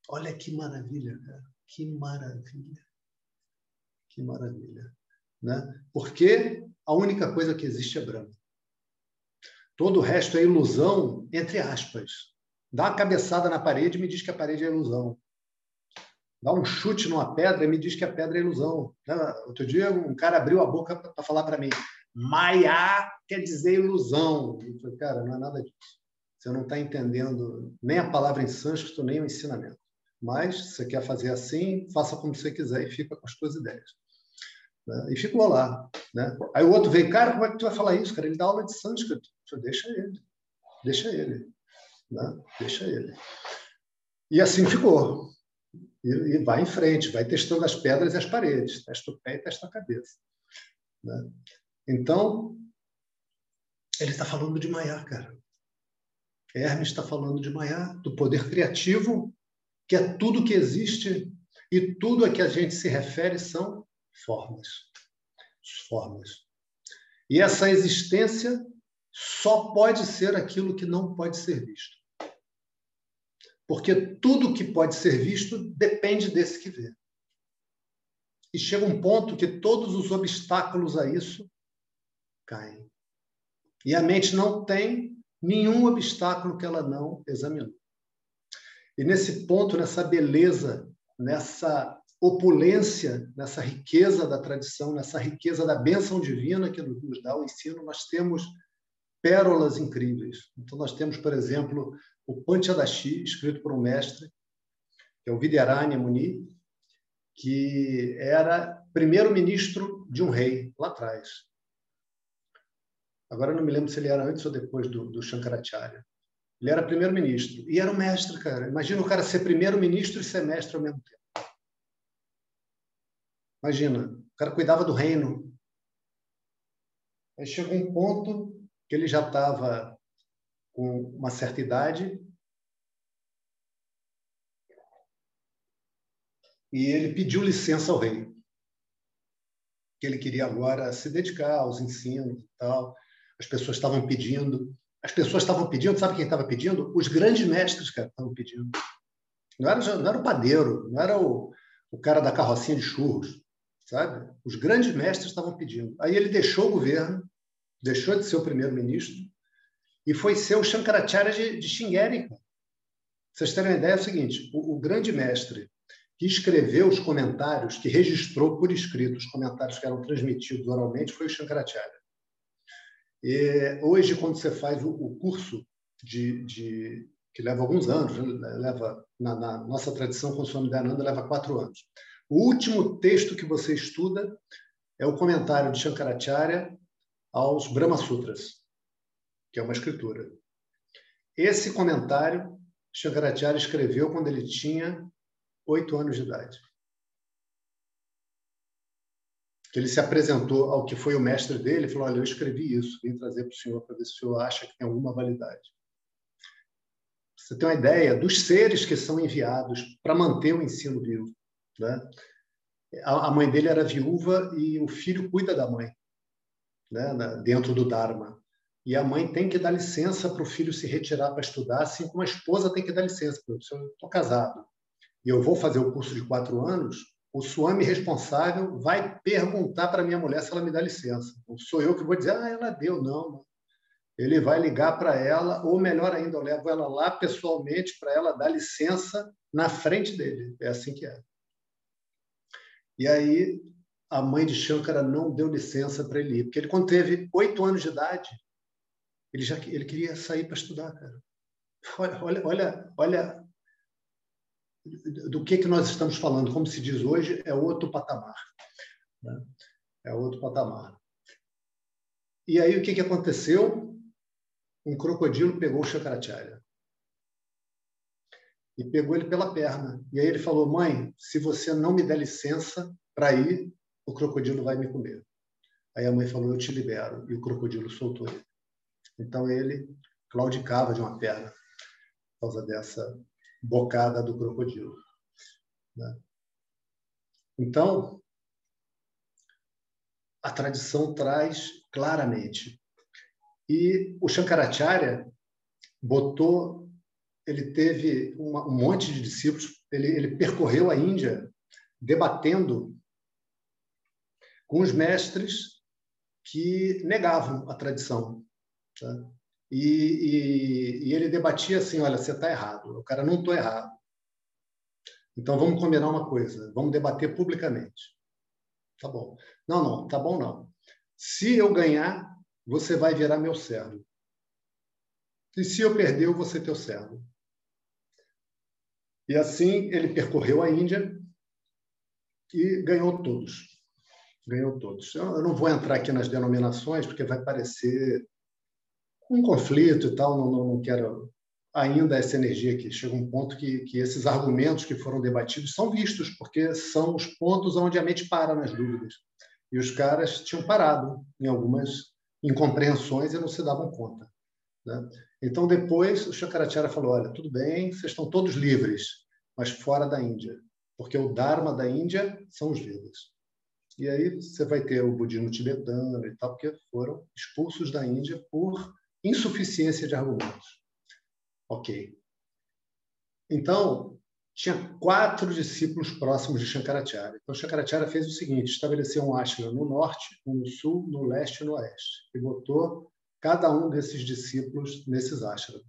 Olha que maravilha, cara. Que maravilha. Que maravilha. Né? Porque a única coisa que existe é branco. Todo o resto é ilusão, entre aspas. Dá uma cabeçada na parede e me diz que a parede é ilusão. Dá um chute numa pedra e me diz que a pedra é ilusão. Né? Outro dia, um cara abriu a boca para falar para mim: Maiá quer dizer ilusão. Eu falei, cara, não é nada disso. Você não está entendendo nem a palavra em sânscrito, nem o ensinamento. Mas, se você quer fazer assim, faça como você quiser e fica com as suas ideias. Né? E ficou lá. Né? Aí o outro veio, cara, como é que tu vai falar isso? Cara, ele dá aula de sânscrito. Deixa ele. Deixa ele. Né? Deixa ele. E assim ficou. E, e, vai em frente, vai testando as pedras e as paredes. Testa o pé e testa a cabeça. Né? Então, ele está falando de Maiá, cara. Hermes está falando de Maiá, do poder criativo, que é tudo que existe e tudo a que a gente se refere são formas. Formas. E essa existência só pode ser aquilo que não pode ser visto. Porque tudo que pode ser visto depende desse que vê. E chega um ponto que todos os obstáculos a isso caem. E a mente não tem nenhum obstáculo que ela não examinou. E nesse ponto, nessa beleza, nessa opulência, nessa riqueza da tradição, nessa riqueza da bênção divina que nos dá o ensino, nós temos pérolas incríveis. Então, nós temos, por exemplo, o Panchadashi, escrito por um mestre, que é o Vidyaranya Muni, que era primeiro-ministro de um rei lá atrás. Agora não me lembro se ele era antes ou depois do, do Shankaracharya. Ele era primeiro-ministro. E era o mestre, cara. Imagina o cara ser primeiro-ministro e ser mestre ao mesmo tempo. Imagina, o cara cuidava do reino. Aí chegou um ponto que ele já estava com uma certa idade e ele pediu licença ao rei, que ele queria agora se dedicar aos ensinos e tal. As pessoas estavam pedindo. As pessoas estavam pedindo, sabe quem estava pedindo? Os grandes mestres, cara, estavam pedindo. Não era, não era o padeiro, não era o, o cara da carrocinha de churros, sabe? Os grandes mestres estavam pedindo. Aí ele deixou o governo, deixou de ser o primeiro-ministro e foi ser o Shankaracharya de, de Xingeri. Vocês terem uma ideia, é o seguinte: o, o grande mestre que escreveu os comentários, que registrou por escrito os comentários que eram transmitidos oralmente, foi o Shankaracharya. E hoje, quando você faz o, o curso de, de, que leva alguns anos, né, leva na, na nossa tradição com Swami Dayananda leva quatro anos. O último texto que você estuda é o comentário de Shankaracharya aos Brahma Sutras, que é uma escritura. Esse comentário Shankaracharya escreveu quando ele tinha oito anos de idade. Ele se apresentou ao que foi o mestre dele e falou: Olha, eu escrevi isso, vim trazer para o senhor para ver se o senhor acha que tem alguma validade. Você tem uma ideia dos seres que são enviados para manter o ensino vivo. Né? A mãe dele era viúva e o filho cuida da mãe, né? dentro do Dharma. E a mãe tem que dar licença para o filho se retirar para estudar, assim como a esposa tem que dar licença. Eu estou casado, e eu vou fazer o curso de quatro anos, o Swami responsável vai perguntar para minha mulher se ela me dá licença. Não sou eu que vou dizer, ah, ela deu, não. Ele vai ligar para ela, ou melhor ainda, eu levo ela lá pessoalmente para ela dar licença na frente dele. É assim que é. E aí a mãe de Shankara não deu licença para ele ir, porque ele, quando teve oito anos de idade, ele já ele queria sair para estudar, cara. Olha, olha, olha, do que, que nós estamos falando, como se diz hoje, é outro patamar. Né? É outro patamar. E aí o que, que aconteceu? Um crocodilo pegou o Shankaracharya e pegou ele pela perna. E aí ele falou: Mãe, se você não me der licença para ir, o crocodilo vai me comer. Aí a mãe falou: Eu te libero. E o crocodilo soltou ele. Então ele claudicava de uma perna por causa dessa bocada do crocodilo. Né? Então, a tradição traz claramente. E o Shankaracharya botou, ele teve uma, um monte de discípulos, ele, ele percorreu a Índia debatendo com os mestres que negavam a tradição. Tá? E, e, e ele debatia assim: olha, você está errado, o cara não estou errado. Então vamos combinar uma coisa, vamos debater publicamente. Tá bom. Não, não, tá bom não. Se eu ganhar, você vai virar meu servo. E se eu perder, eu vou ser teu servo. E assim ele percorreu a Índia e ganhou todos. Ganhou todos. Eu não vou entrar aqui nas denominações, porque vai parecer um conflito e tal, não, não, não quero ainda essa energia aqui. Chega um ponto que, que esses argumentos que foram debatidos são vistos, porque são os pontos onde a mente para nas dúvidas. E os caras tinham parado em algumas incompreensões e não se davam conta. Né? Então, depois, o Shankaracharya falou: olha, tudo bem, vocês estão todos livres, mas fora da Índia, porque o Dharma da Índia são os Vedas. E aí você vai ter o budismo tibetano e tal, porque foram expulsos da Índia por insuficiência de argumentos. Ok. Então, tinha quatro discípulos próximos de Shankaracharya. Então, Shankaracharya fez o seguinte: estabeleceu um ashram no norte, um no sul, no leste e no oeste. E botou cada um desses discípulos nesses ashrams.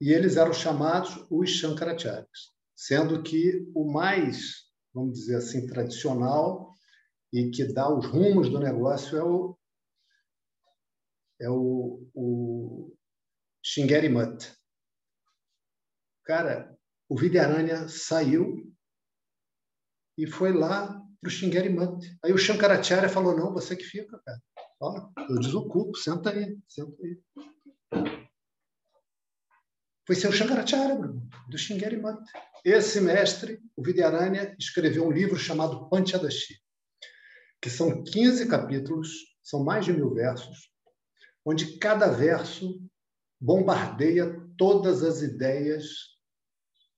E eles eram chamados os Shankaracharyas, sendo que o mais, vamos dizer assim, tradicional e que dá os rumos do negócio é o é o, o Shingeri Mutt. Cara, o Vidyaranya saiu e foi lá para o Shingeri Mutt. Aí o Shankaracharya falou, não, você que fica, cara. Ó, eu desocupo, senta aí, senta aí. foi seu Shankaracharya, do Shingeri Mata. Esse mestre, o Vidyaranya, escreveu um livro chamado Panchadashi, que são 15 capítulos, são mais de mil versos, onde cada verso bombardeia todas as ideias,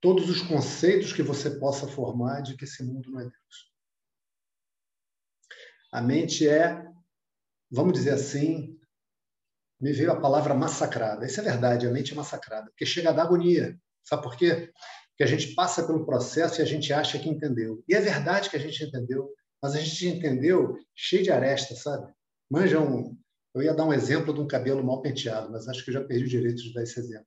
todos os conceitos que você possa formar de que esse mundo não é Deus. A mente é, vamos dizer assim, me veio a palavra massacrada. Isso é verdade, a mente é massacrada, porque chega a dar agonia. Sabe por quê? Porque a gente passa pelo processo e a gente acha que entendeu. E é verdade que a gente entendeu, mas a gente entendeu cheio de aresta, sabe? Manja um. Eu ia dar um exemplo de um cabelo mal penteado, mas acho que eu já perdi o direito de dar esse exemplo.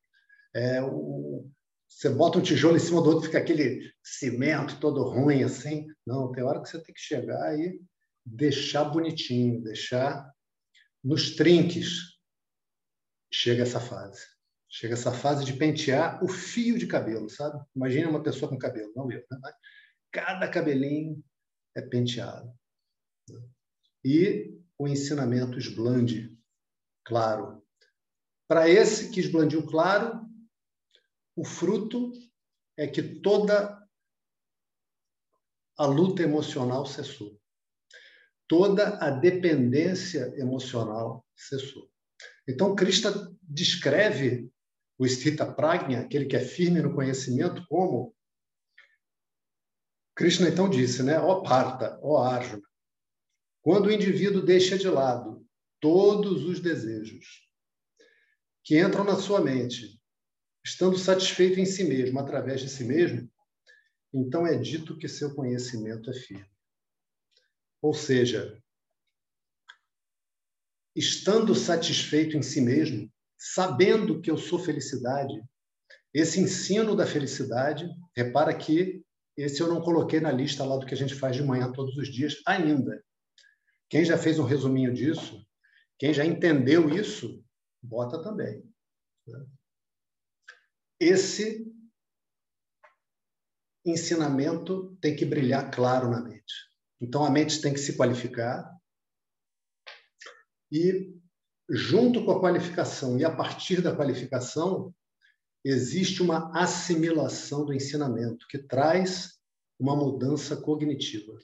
É, o, você bota um tijolo em cima do outro, fica aquele cimento todo ruim assim. Não, tem hora que você tem que chegar e deixar bonitinho, deixar nos trinques. Chega essa fase. Chega essa fase de pentear o fio de cabelo, sabe? Imagina uma pessoa com cabelo, não eu. Né? Cada cabelinho é penteado. E o ensinamento esblande, claro. Para esse que esblandiu claro, o fruto é que toda a luta emocional cessou. Toda a dependência emocional cessou. Então, Krishna descreve o Sthita Prajna, aquele que é firme no conhecimento, como Krishna então disse, né? Ó Parta, ó Arjuna, quando o indivíduo deixa de lado todos os desejos que entram na sua mente, estando satisfeito em si mesmo, através de si mesmo, então é dito que seu conhecimento é firme. Ou seja, estando satisfeito em si mesmo, sabendo que eu sou felicidade, esse ensino da felicidade, repara que esse eu não coloquei na lista lá do que a gente faz de manhã todos os dias ainda. Quem já fez um resuminho disso, quem já entendeu isso, bota também. Né? Esse ensinamento tem que brilhar claro na mente. Então a mente tem que se qualificar e junto com a qualificação e a partir da qualificação, existe uma assimilação do ensinamento que traz uma mudança cognitiva.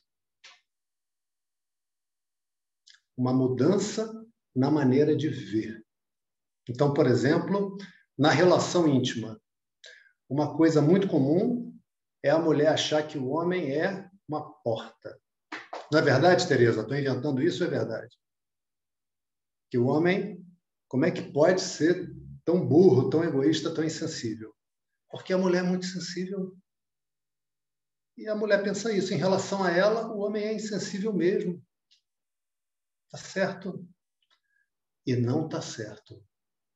Uma mudança na maneira de ver. Então, por exemplo, na relação íntima, uma coisa muito comum é a mulher achar que o homem é uma porta. Não é verdade, Tereza? Estou inventando isso, é verdade que o homem, como é que pode ser tão burro, tão egoísta, tão insensível? Porque a mulher é muito sensível. E a mulher pensa isso. Em relação a ela, o homem é insensível mesmo. Tá certo? E não tá certo.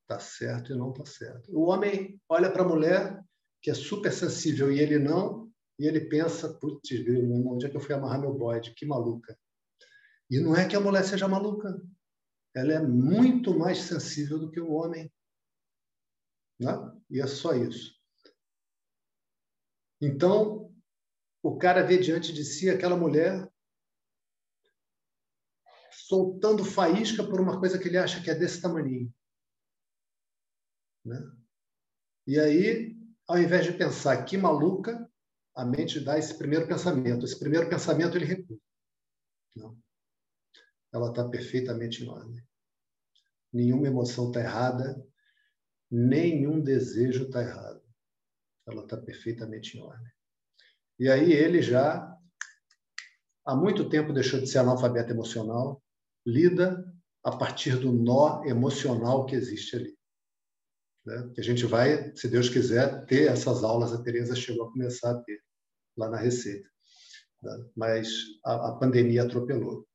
Tá certo e não tá certo. O homem olha para a mulher, que é super sensível, e ele não, e ele pensa, putz, onde é que eu fui amarrar meu bode? Que maluca. E não é que a mulher seja maluca ela é muito mais sensível do que o homem. Né? E é só isso. Então, o cara vê diante de si aquela mulher soltando faísca por uma coisa que ele acha que é desse tamanho. Né? E aí, ao invés de pensar que maluca, a mente dá esse primeiro pensamento. Esse primeiro pensamento ele recusa. Não ela está perfeitamente em ordem. Nenhuma emoção está errada, nenhum desejo está errado. Ela está perfeitamente em ordem. E aí ele já, há muito tempo, deixou de ser analfabeto emocional, lida a partir do nó emocional que existe ali. Né? Que a gente vai, se Deus quiser, ter essas aulas. A Tereza chegou a começar a ter lá na Receita. Né? Mas a, a pandemia atropelou.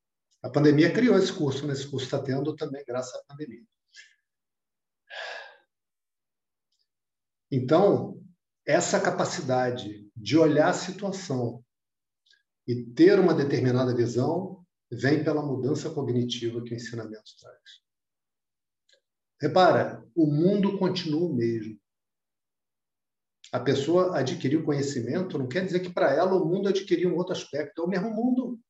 A pandemia criou esse curso, mas esse curso está tendo também graças à pandemia. Então, essa capacidade de olhar a situação e ter uma determinada visão vem pela mudança cognitiva que o ensinamento traz. Repara, o mundo continua o mesmo. A pessoa adquiriu conhecimento não quer dizer que para ela o mundo adquiriu um outro aspecto, é o mesmo mundo.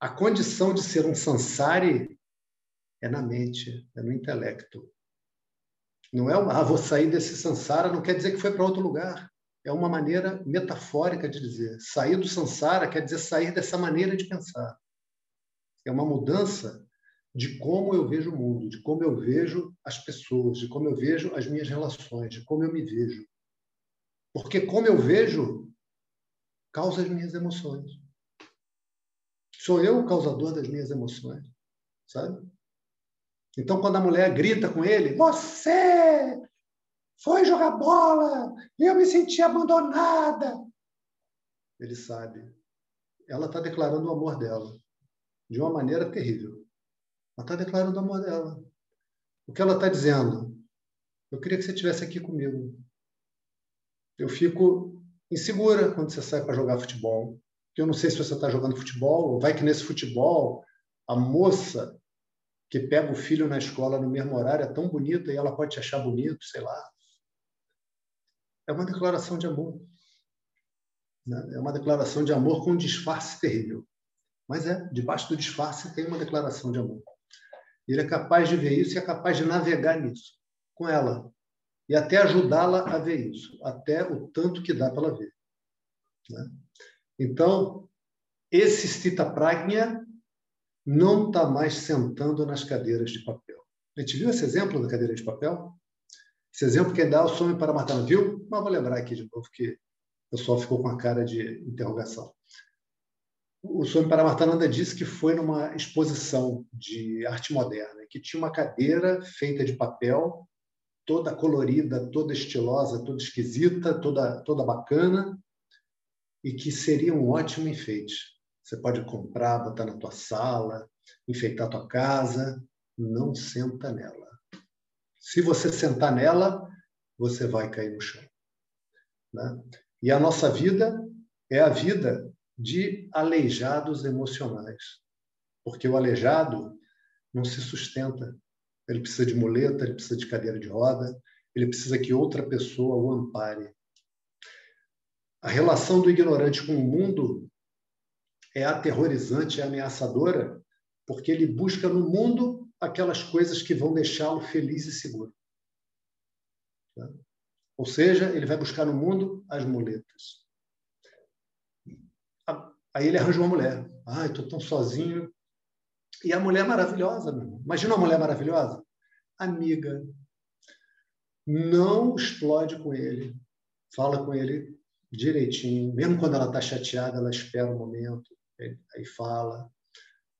A condição de ser um sansari é na mente, é no intelecto. Não é uma, ah, vou sair desse sansara, não quer dizer que foi para outro lugar. É uma maneira metafórica de dizer. Sair do sansara quer dizer sair dessa maneira de pensar. É uma mudança de como eu vejo o mundo, de como eu vejo as pessoas, de como eu vejo as minhas relações, de como eu me vejo. Porque como eu vejo causa as minhas emoções. Sou eu o causador das minhas emoções, sabe? Então, quando a mulher grita com ele, você foi jogar bola e eu me senti abandonada. Ele sabe. Ela está declarando o amor dela de uma maneira terrível. Ela está declarando o amor dela. O que ela está dizendo? Eu queria que você estivesse aqui comigo. Eu fico insegura quando você sai para jogar futebol. Eu não sei se você está jogando futebol, ou vai que nesse futebol a moça que pega o filho na escola no mesmo horário é tão bonita e ela pode te achar bonito, sei lá. É uma declaração de amor. Né? É uma declaração de amor com um disfarce terrível. Mas é, debaixo do disfarce tem uma declaração de amor. Ele é capaz de ver isso e é capaz de navegar nisso com ela e até ajudá-la a ver isso, até o tanto que dá para ela ver. Né? Então, esse Stita Pragna não está mais sentando nas cadeiras de papel. A gente viu esse exemplo da cadeira de papel? Esse exemplo quem dá o Some para Matar, viu? Mas vou lembrar aqui de novo que o pessoal ficou com a cara de interrogação. O Swami Paramahansa disse que foi numa exposição de arte moderna, que tinha uma cadeira feita de papel, toda colorida, toda estilosa, toda esquisita, toda, toda bacana, e que seria um ótimo enfeite. Você pode comprar, botar na tua sala, enfeitar tua casa, não senta nela. Se você sentar nela, você vai cair no chão. Né? E a nossa vida é a vida de aleijados emocionais. Porque o aleijado não se sustenta. Ele precisa de muleta, ele precisa de cadeira de roda, ele precisa que outra pessoa o ampare. A relação do ignorante com o mundo é aterrorizante, é ameaçadora, porque ele busca no mundo aquelas coisas que vão deixá-lo feliz e seguro. Tá? Ou seja, ele vai buscar no mundo as muletas. Aí ele arranja uma mulher. Ai, estou tão sozinho. E a mulher maravilhosa, meu irmão. Imagina uma mulher maravilhosa. Amiga. Não explode com ele. Fala com ele direitinho. Mesmo quando ela está chateada, ela espera um momento, aí fala.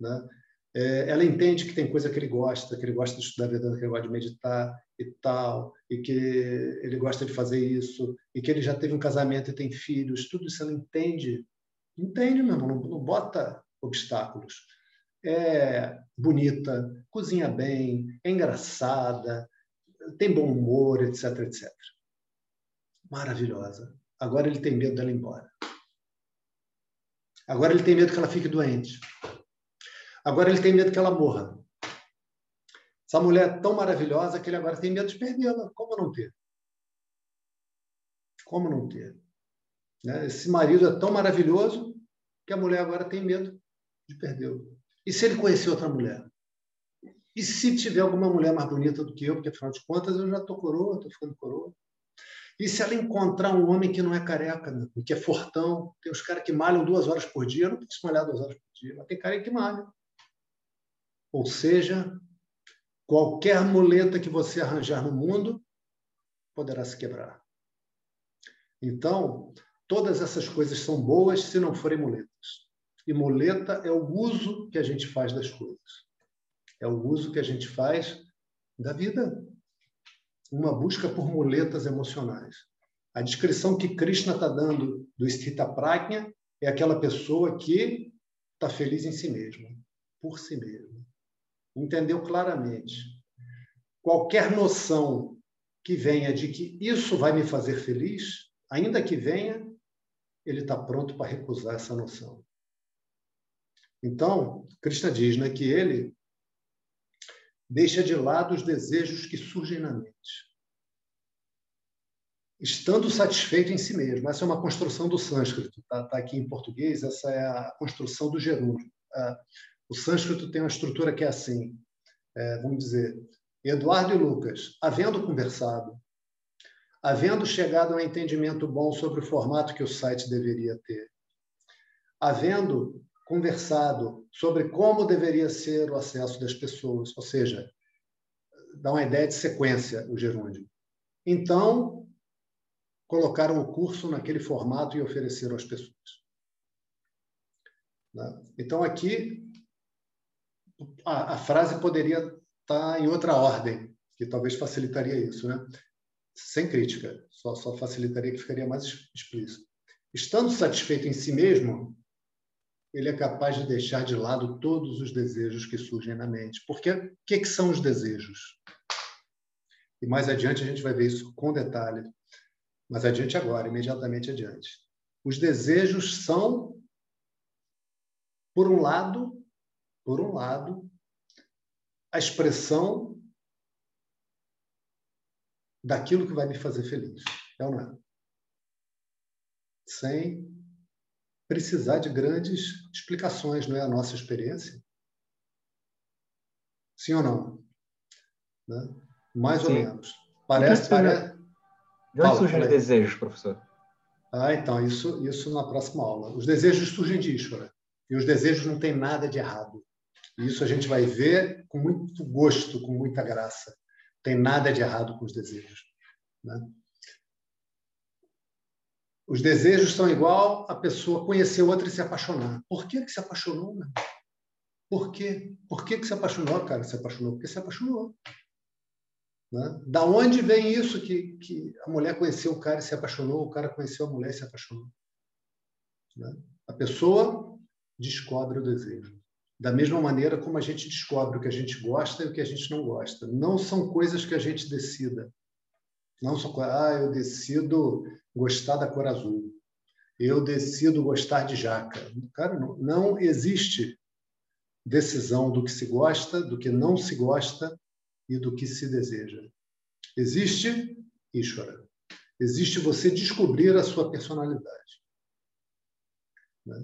Né? É, ela entende que tem coisa que ele gosta, que ele gosta de estudar Vedanta, que ele gosta de meditar e tal, e que ele gosta de fazer isso, e que ele já teve um casamento e tem filhos, tudo isso ela entende Entende, meu irmão? Não, não bota obstáculos. É bonita, cozinha bem, é engraçada, tem bom humor, etc, etc. Maravilhosa. Agora ele tem medo dela ir embora. Agora ele tem medo que ela fique doente. Agora ele tem medo que ela morra. Essa mulher é tão maravilhosa que ele agora tem medo de perdê-la. Como não ter? Como não ter? Né? Esse marido é tão maravilhoso que a mulher agora tem medo de perdê-lo. E se ele conhecer outra mulher? E se tiver alguma mulher mais bonita do que eu, porque afinal de contas eu já estou coroa, estou ficando coroa. E se ela encontrar um homem que não é careca, né? que é fortão, tem os caras que malham duas horas por dia, eu não posso malhar duas horas por dia, mas tem cara que malha. Ou seja, qualquer muleta que você arranjar no mundo poderá se quebrar. Então, Todas essas coisas são boas se não forem muletas. E muleta é o uso que a gente faz das coisas. É o uso que a gente faz da vida. Uma busca por muletas emocionais. A descrição que Krishna está dando do Sthita Prajna é aquela pessoa que está feliz em si mesma, por si mesma. Entendeu claramente. Qualquer noção que venha de que isso vai me fazer feliz, ainda que venha, ele está pronto para recusar essa noção. Então, Krishna diz né, que ele deixa de lado os desejos que surgem na mente. Estando satisfeito em si mesmo. Essa é uma construção do sânscrito. Está tá aqui em português, essa é a construção do gerúndio. o sânscrito tem uma estrutura que é assim, é, vamos dizer, Eduardo e Lucas, havendo conversado, havendo chegado a um entendimento bom sobre o formato que o site deveria ter, havendo conversado sobre como deveria ser o acesso das pessoas, ou seja, dá uma ideia de sequência o gerúndio. Então, colocaram o curso naquele formato e ofereceram às pessoas. Né? Então, aqui, a, a frase poderia estar em outra ordem, que talvez facilitaria isso, né? sem crítica, só, só facilitaria que ficaria mais explícito. Estando satisfeito em si mesmo, ele é capaz de deixar de lado todos os desejos que surgem na mente. Porque o que, que são os desejos? E mais adiante a gente vai ver isso com detalhe. Mais adiante agora, imediatamente adiante. Os desejos são, por um lado, por um lado, a expressão daquilo que vai me fazer feliz. É ou não é? Sem precisar de grandes explicações, não é a nossa experiência? Sim ou não? Né? Mais Sim. ou menos. Parece. parece... De onde surgem os desejos, professor? Ah, então, isso, isso na próxima aula. Os desejos surgem de Ishvara. E os desejos não têm nada de errado. E isso a gente vai ver com muito gosto, com muita graça. Tem nada de errado com os desejos. Né? Os desejos são igual a pessoa conhecer outra e se apaixonar. Por que, que se apaixonou? Né? Por quê? Por que, que se apaixonou, cara? Se apaixonou porque se apaixonou. Né? Da onde vem isso que, que a mulher conheceu o cara e se apaixonou, o cara conheceu a mulher e se apaixonou? Né? A pessoa descobre o desejo. Da mesma maneira como a gente descobre o que a gente gosta e o que a gente não gosta. Não são coisas que a gente decida. Não são coisas, ah, eu decido gostar da cor azul. Eu decido gostar de jaca. Cara, não, não existe decisão do que se gosta, do que não se gosta e do que se deseja. Existe Ishvara. Existe você descobrir a sua personalidade.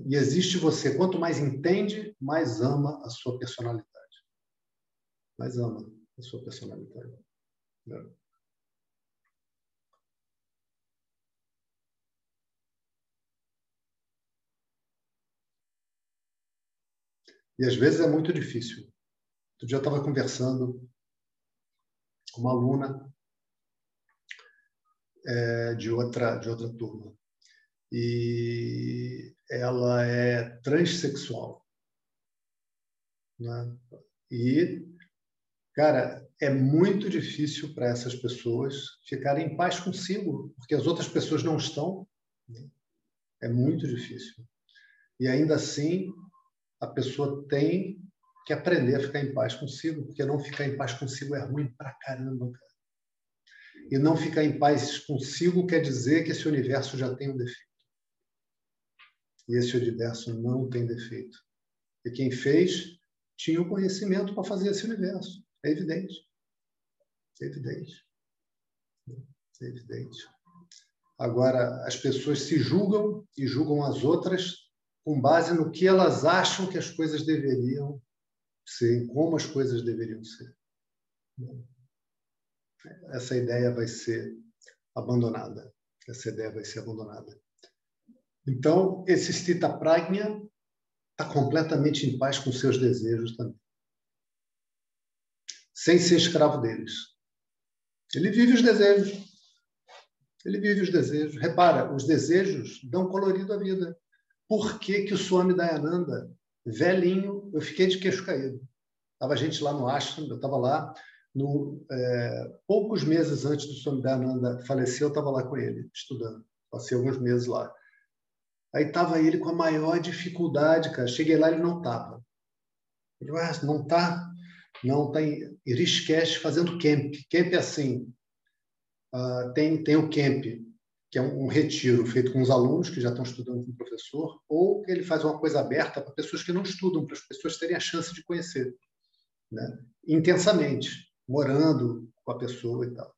E existe você, quanto mais entende, mais ama a sua personalidade. Mais ama a sua personalidade. E às vezes é muito difícil. Outro dia eu estava conversando com uma aluna é, de outra de outra turma e ela é transexual, né? E cara, é muito difícil para essas pessoas ficarem em paz consigo, porque as outras pessoas não estão. Né? É muito difícil. E ainda assim, a pessoa tem que aprender a ficar em paz consigo, porque não ficar em paz consigo é ruim pra caramba, cara. E não ficar em paz consigo quer dizer que esse universo já tem um defeito. E esse universo não tem defeito. E quem fez tinha o conhecimento para fazer esse universo. É evidente. É evidente. É evidente. Agora, as pessoas se julgam e julgam as outras com base no que elas acham que as coisas deveriam ser, como as coisas deveriam ser. Essa ideia vai ser abandonada. Essa ideia vai ser abandonada. Então, esse Stita Pragna está completamente em paz com seus desejos também. Sem ser escravo deles. Ele vive os desejos. Ele vive os desejos. Repara, os desejos dão colorido à vida. Por que, que o Swami Dayananda velhinho, eu fiquei de queixo caído. Tava gente lá no ashram, eu estava lá, no, é, poucos meses antes do Swami Dayananda falecer, eu estava lá com ele, estudando. Passei alguns meses lá. Aí estava ele com a maior dificuldade, cara. Cheguei lá, ele não estava. Ele ah, não está? Não, está em Rishikesh fazendo camp. Camp é assim, uh, tem, tem o camp, que é um, retiro feito com os alunos que já estão estudando com o professor, ou que ele faz uma coisa aberta para pessoas que não estudam, para as pessoas terem a chance de conhecer né? intensamente, morando com a pessoa e tal.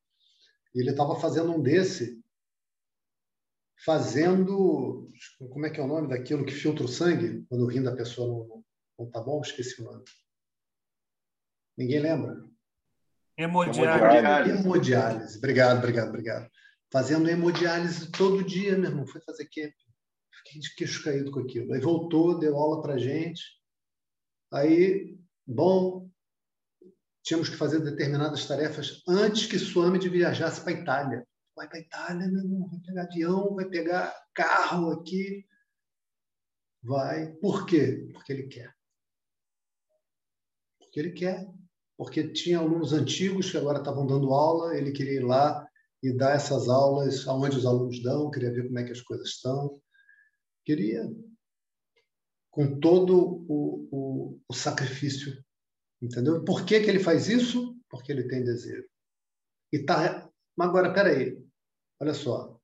E ele estava fazendo um desse, fazendo. Como é que é o nome daquilo que filtra o sangue quando o rim da pessoa não, não, não tá bom? Esqueci o nome. Ninguém lembra? Hemodiálise. Hemodiálise. Obrigado, obrigado, obrigado. Fazendo hemodiálise todo dia, meu irmão. Foi fazer camp. Fiquei de queixo caído com aquilo. Aí voltou, deu aula para gente. Aí, bom, tínhamos que fazer determinadas tarefas antes que Suame viajasse para a Itália. Vai para a Itália, meu irmão, vai pegar avião, vai pegar carro aqui. Vai. Por quê? Porque ele quer. Porque ele quer porque tinha alunos antigos que agora estavam dando aula, ele queria ir lá e dar essas aulas aonde os alunos dão, queria ver como é que as coisas estão. Queria, com todo o, o, o sacrifício, entendeu? Por que, que ele faz isso? Porque ele tem desejo. E tá, mas agora, peraí, olha só,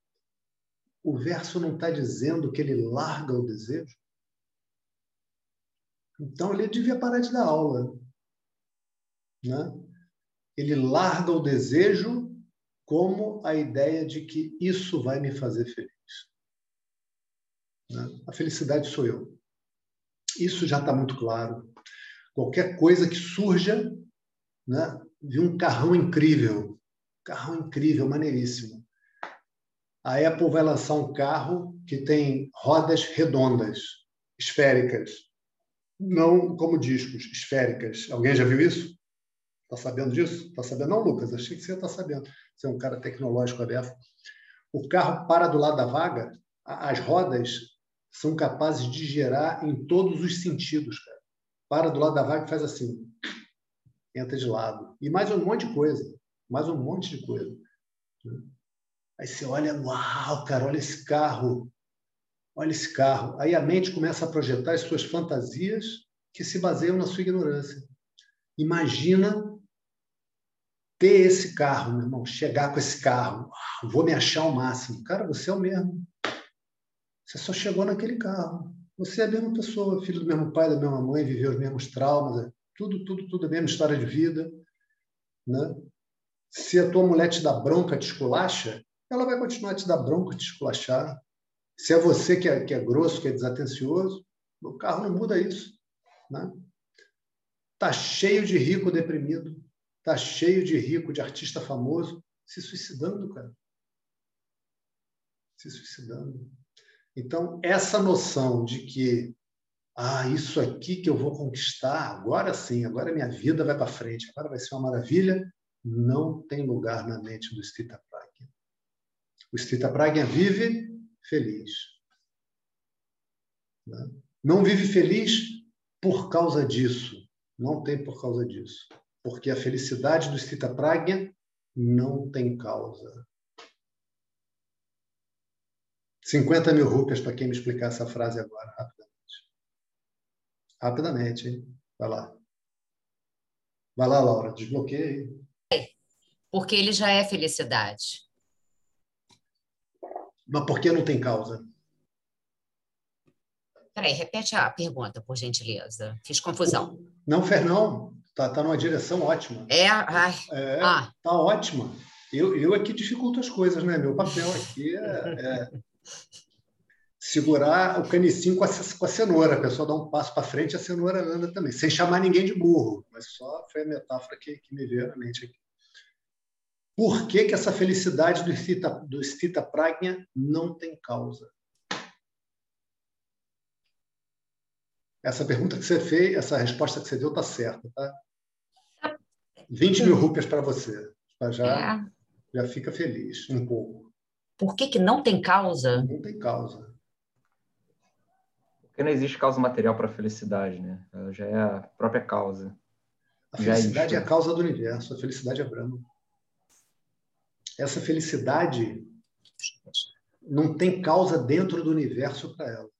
o verso não está dizendo que ele larga o desejo? Então ele devia parar de dar aula né? ele larga o desejo como a ideia de que isso vai me fazer feliz. Né? A felicidade sou eu. Isso já está muito claro. Qualquer coisa que surja, né? vi um carrão incrível, carrão incrível, maneiríssimo. A Apple vai lançar um carro que tem rodas redondas, esféricas, não como discos, esféricas. Alguém já viu isso? Está sabendo disso? Está sabendo? Não, Lucas, achei que você está sabendo. Você é um cara tecnológico aberto. O carro para do lado da vaga, as rodas são capazes de gerar em todos os sentidos, cara. Para do lado da vaga e faz assim. Entra de lado. E mais um monte de coisa. Mais um monte de coisa. Aí você olha, uau, cara, olha esse carro. Olha esse carro. Aí a mente começa a projetar as suas fantasias que se baseiam na sua ignorância. Imagina ter esse carro, meu irmão, chegar com esse carro, vou me achar ao máximo. Cara, você é o mesmo. Você só chegou naquele carro. Você é a mesma pessoa, filho do mesmo pai, da mesma mãe, viveu os mesmos traumas, é tudo, tudo, tudo a mesma história de vida. Né? Se a tua mulher te dá bronca, te esculacha, ela vai continuar te dar bronca, te esculachar. Se é você que é, que é grosso, que é desatencioso, o carro não muda isso. Né? Tá cheio de rico deprimido. Tá cheio de rico, de artista famoso, se suicidando, cara. Se suicidando. Então, essa noção de que, ah, isso aqui que eu vou conquistar, agora sim, agora minha vida vai para frente, agora vai ser uma maravilha, não tem lugar na mente do Stita Pragya. O Stita Pragya vive feliz. Né? Não vive feliz por causa disso. Não tem por causa disso porque a felicidade do Stita Pragya não tem causa. 50 mil rupias para quem me explicar essa frase agora, rapidamente. Rapidamente, hein? Vai lá. Vai lá, Laura, desbloqueia. Porque ele já é felicidade. Mas por que não tem causa? Peraí, repete a pergunta, por gentileza. Fiz confusão. Não, Fernão. Tá, tá numa direção ótima. É, ai. É, ah. tá ótima. Eu, eu aqui dificulto as coisas, né? Meu papel aqui é, é segurar o canicinho com a, com a cenoura. A pessoa dá um passo para frente e a cenoura anda também, sem chamar ninguém de burro. Mas só foi a metáfora que, que me veio à mente aqui. Por que, que essa felicidade do Stita, do Stita Pragna não tem causa? Essa pergunta que você fez, essa resposta que você deu está certa, tá? 20 mil rupias para você. Já, é. já fica feliz um pouco. Por que, que não tem causa? Não tem causa. Porque não existe causa material para a felicidade, né? Ela já é a própria causa. A já felicidade é, é a causa do universo, a felicidade é Brahma. Essa felicidade não tem causa dentro do universo para ela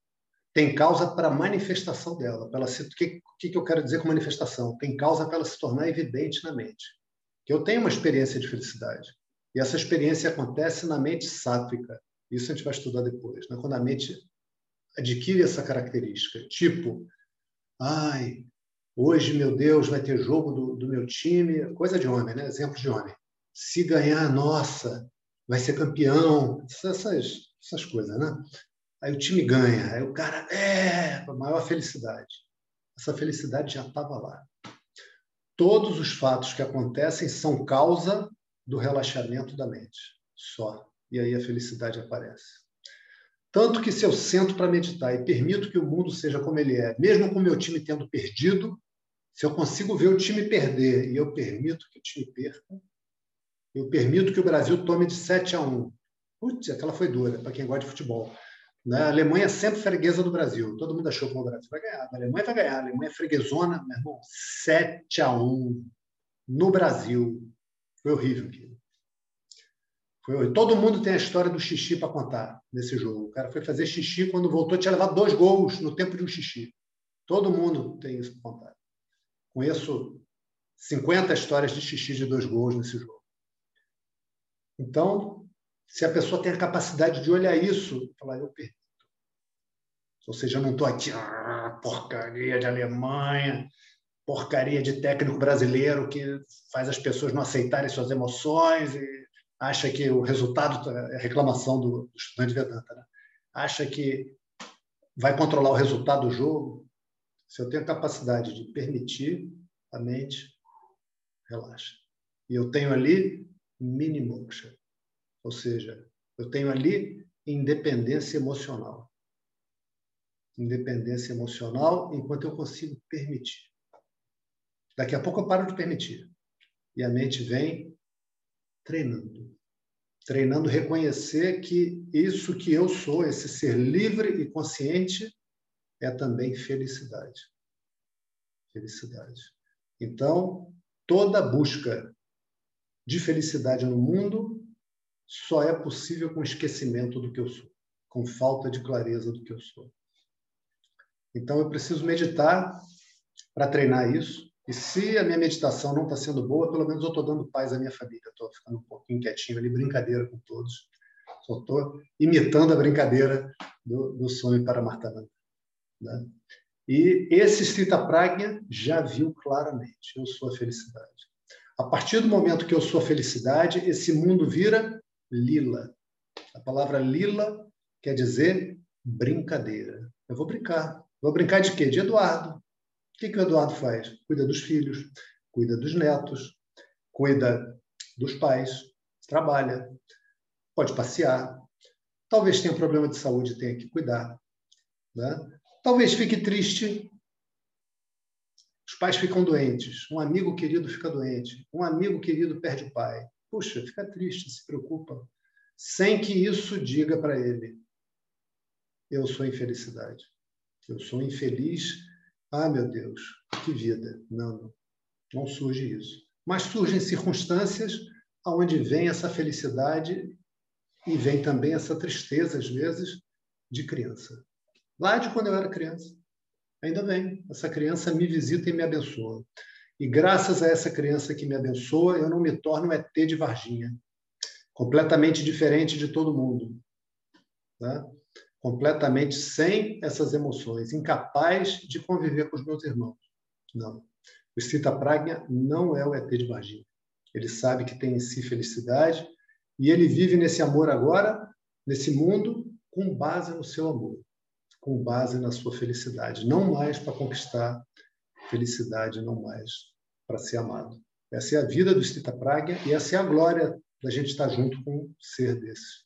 tem causa para a manifestação dela. Para se, o que, que, eu quero dizer com manifestação? Tem causa para ela se tornar evidente na mente. Que eu tenho uma experiência de felicidade. E essa experiência acontece na mente sátrica. Isso a gente vai estudar depois. Né? Quando a mente adquire essa característica. Tipo, ai, hoje, meu Deus, vai ter jogo do, do meu time. Coisa de homem, né? Exemplo de homem. Se ganhar, nossa, vai ser campeão. Essas, essas coisas, né? Aí o time ganha, aí o cara, é, a maior felicidade. Essa felicidade já estava lá. todos os fatos que acontecem são causa do relaxamento da mente. Só. E aí a felicidade aparece. Tanto que se eu sento para meditar e permito que o mundo seja como ele é, mesmo com o meu time tendo perdido, se eu consigo ver o time perder e eu permito que o time perca, eu permito que o Brasil tome de 7 a 1. Putz, aquela foi dura para quem gosta de futebol. Né? A Alemanha é sempre freguesa do Brasil. Todo mundo achou que o Brasil vai ganhar. A Alemanha vai ganhar. A Alemanha é freguesona, meu irmão. 7 a 1 no Brasil. Foi horrível aquilo. Foi horrível. Todo mundo tem a história do xixi para contar nesse jogo. O cara foi fazer xixi quando voltou, tinha levado dois gols no tempo de um xixi. Todo mundo tem isso para contar. Conheço 50 histórias de xixi de dois gols nesse jogo. Então, se a pessoa tem a capacidade de olhar isso, falar, eu permito. Ou seja, eu não estou aqui, ah, porcaria de Alemanha, porcaria de técnico brasileiro que faz as pessoas não aceitarem suas emoções e acha que o resultado é reclamação do, estudante Vedanta, né? acha que vai controlar o resultado do jogo. Se eu tenho capacidade de permitir a mente, relaxa. E eu tenho ali mini moksha. Ou seja, eu tenho ali independência emocional. Independência emocional enquanto eu consigo permitir. Daqui a pouco eu paro de permitir. E a mente vem treinando. Treinando reconhecer que isso que eu sou, esse ser livre e consciente, é também felicidade. Felicidade. Então, toda busca de felicidade no mundo só é possível com esquecimento do que eu sou, com falta de clareza do que eu sou. Então eu preciso meditar para treinar isso. E se a minha meditação não está sendo boa, pelo menos eu estou dando paz à minha família. Estou ficando um pouquinho quietinho ali, brincadeira com todos. Só estou imitando a brincadeira do, do sonho para Martananda. Né? E esse Srita Pragna já viu claramente: eu sou a felicidade. A partir do momento que eu sou a felicidade, esse mundo vira lila. A palavra lila quer dizer brincadeira. Eu vou brincar. Vou brincar de quê? De Eduardo. O que, que o Eduardo faz? Cuida dos filhos, cuida dos netos, cuida dos pais, trabalha, pode passear. Talvez tenha um problema de saúde e tenha que cuidar. Né? Talvez fique triste. Os pais ficam doentes. Um amigo querido fica doente. Um amigo querido perde o pai. Puxa, fica triste, se preocupa, sem que isso diga para ele: eu sou infelicidade, eu sou infeliz. Ah, meu Deus, que vida! Não, não, surge isso. Mas surgem circunstâncias onde vem essa felicidade e vem também essa tristeza, às vezes, de criança. Lá de quando eu era criança. Ainda vem. Essa criança me visita e me abençoa. E graças a essa criança que me abençoa, eu não me torno um ET de Varginha, completamente diferente de todo mundo. Tá? Completamente sem essas emoções, incapaz de conviver com os meus irmãos. Não. O Cita Pragna não é o ET de Varginha. Ele sabe que tem em si felicidade e ele vive nesse amor agora, nesse mundo, com base no seu amor, com base na sua felicidade, não mais para conquistar felicidade não mais para ser amado. Essa é a vida do Stita Pragya e essa é a glória da gente estar junto com um ser desse.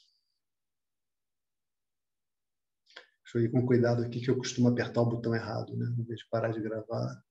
Deixa eu ir com cuidado aqui que eu costumo apertar o botão errado, né? Em vez de parar de gravar,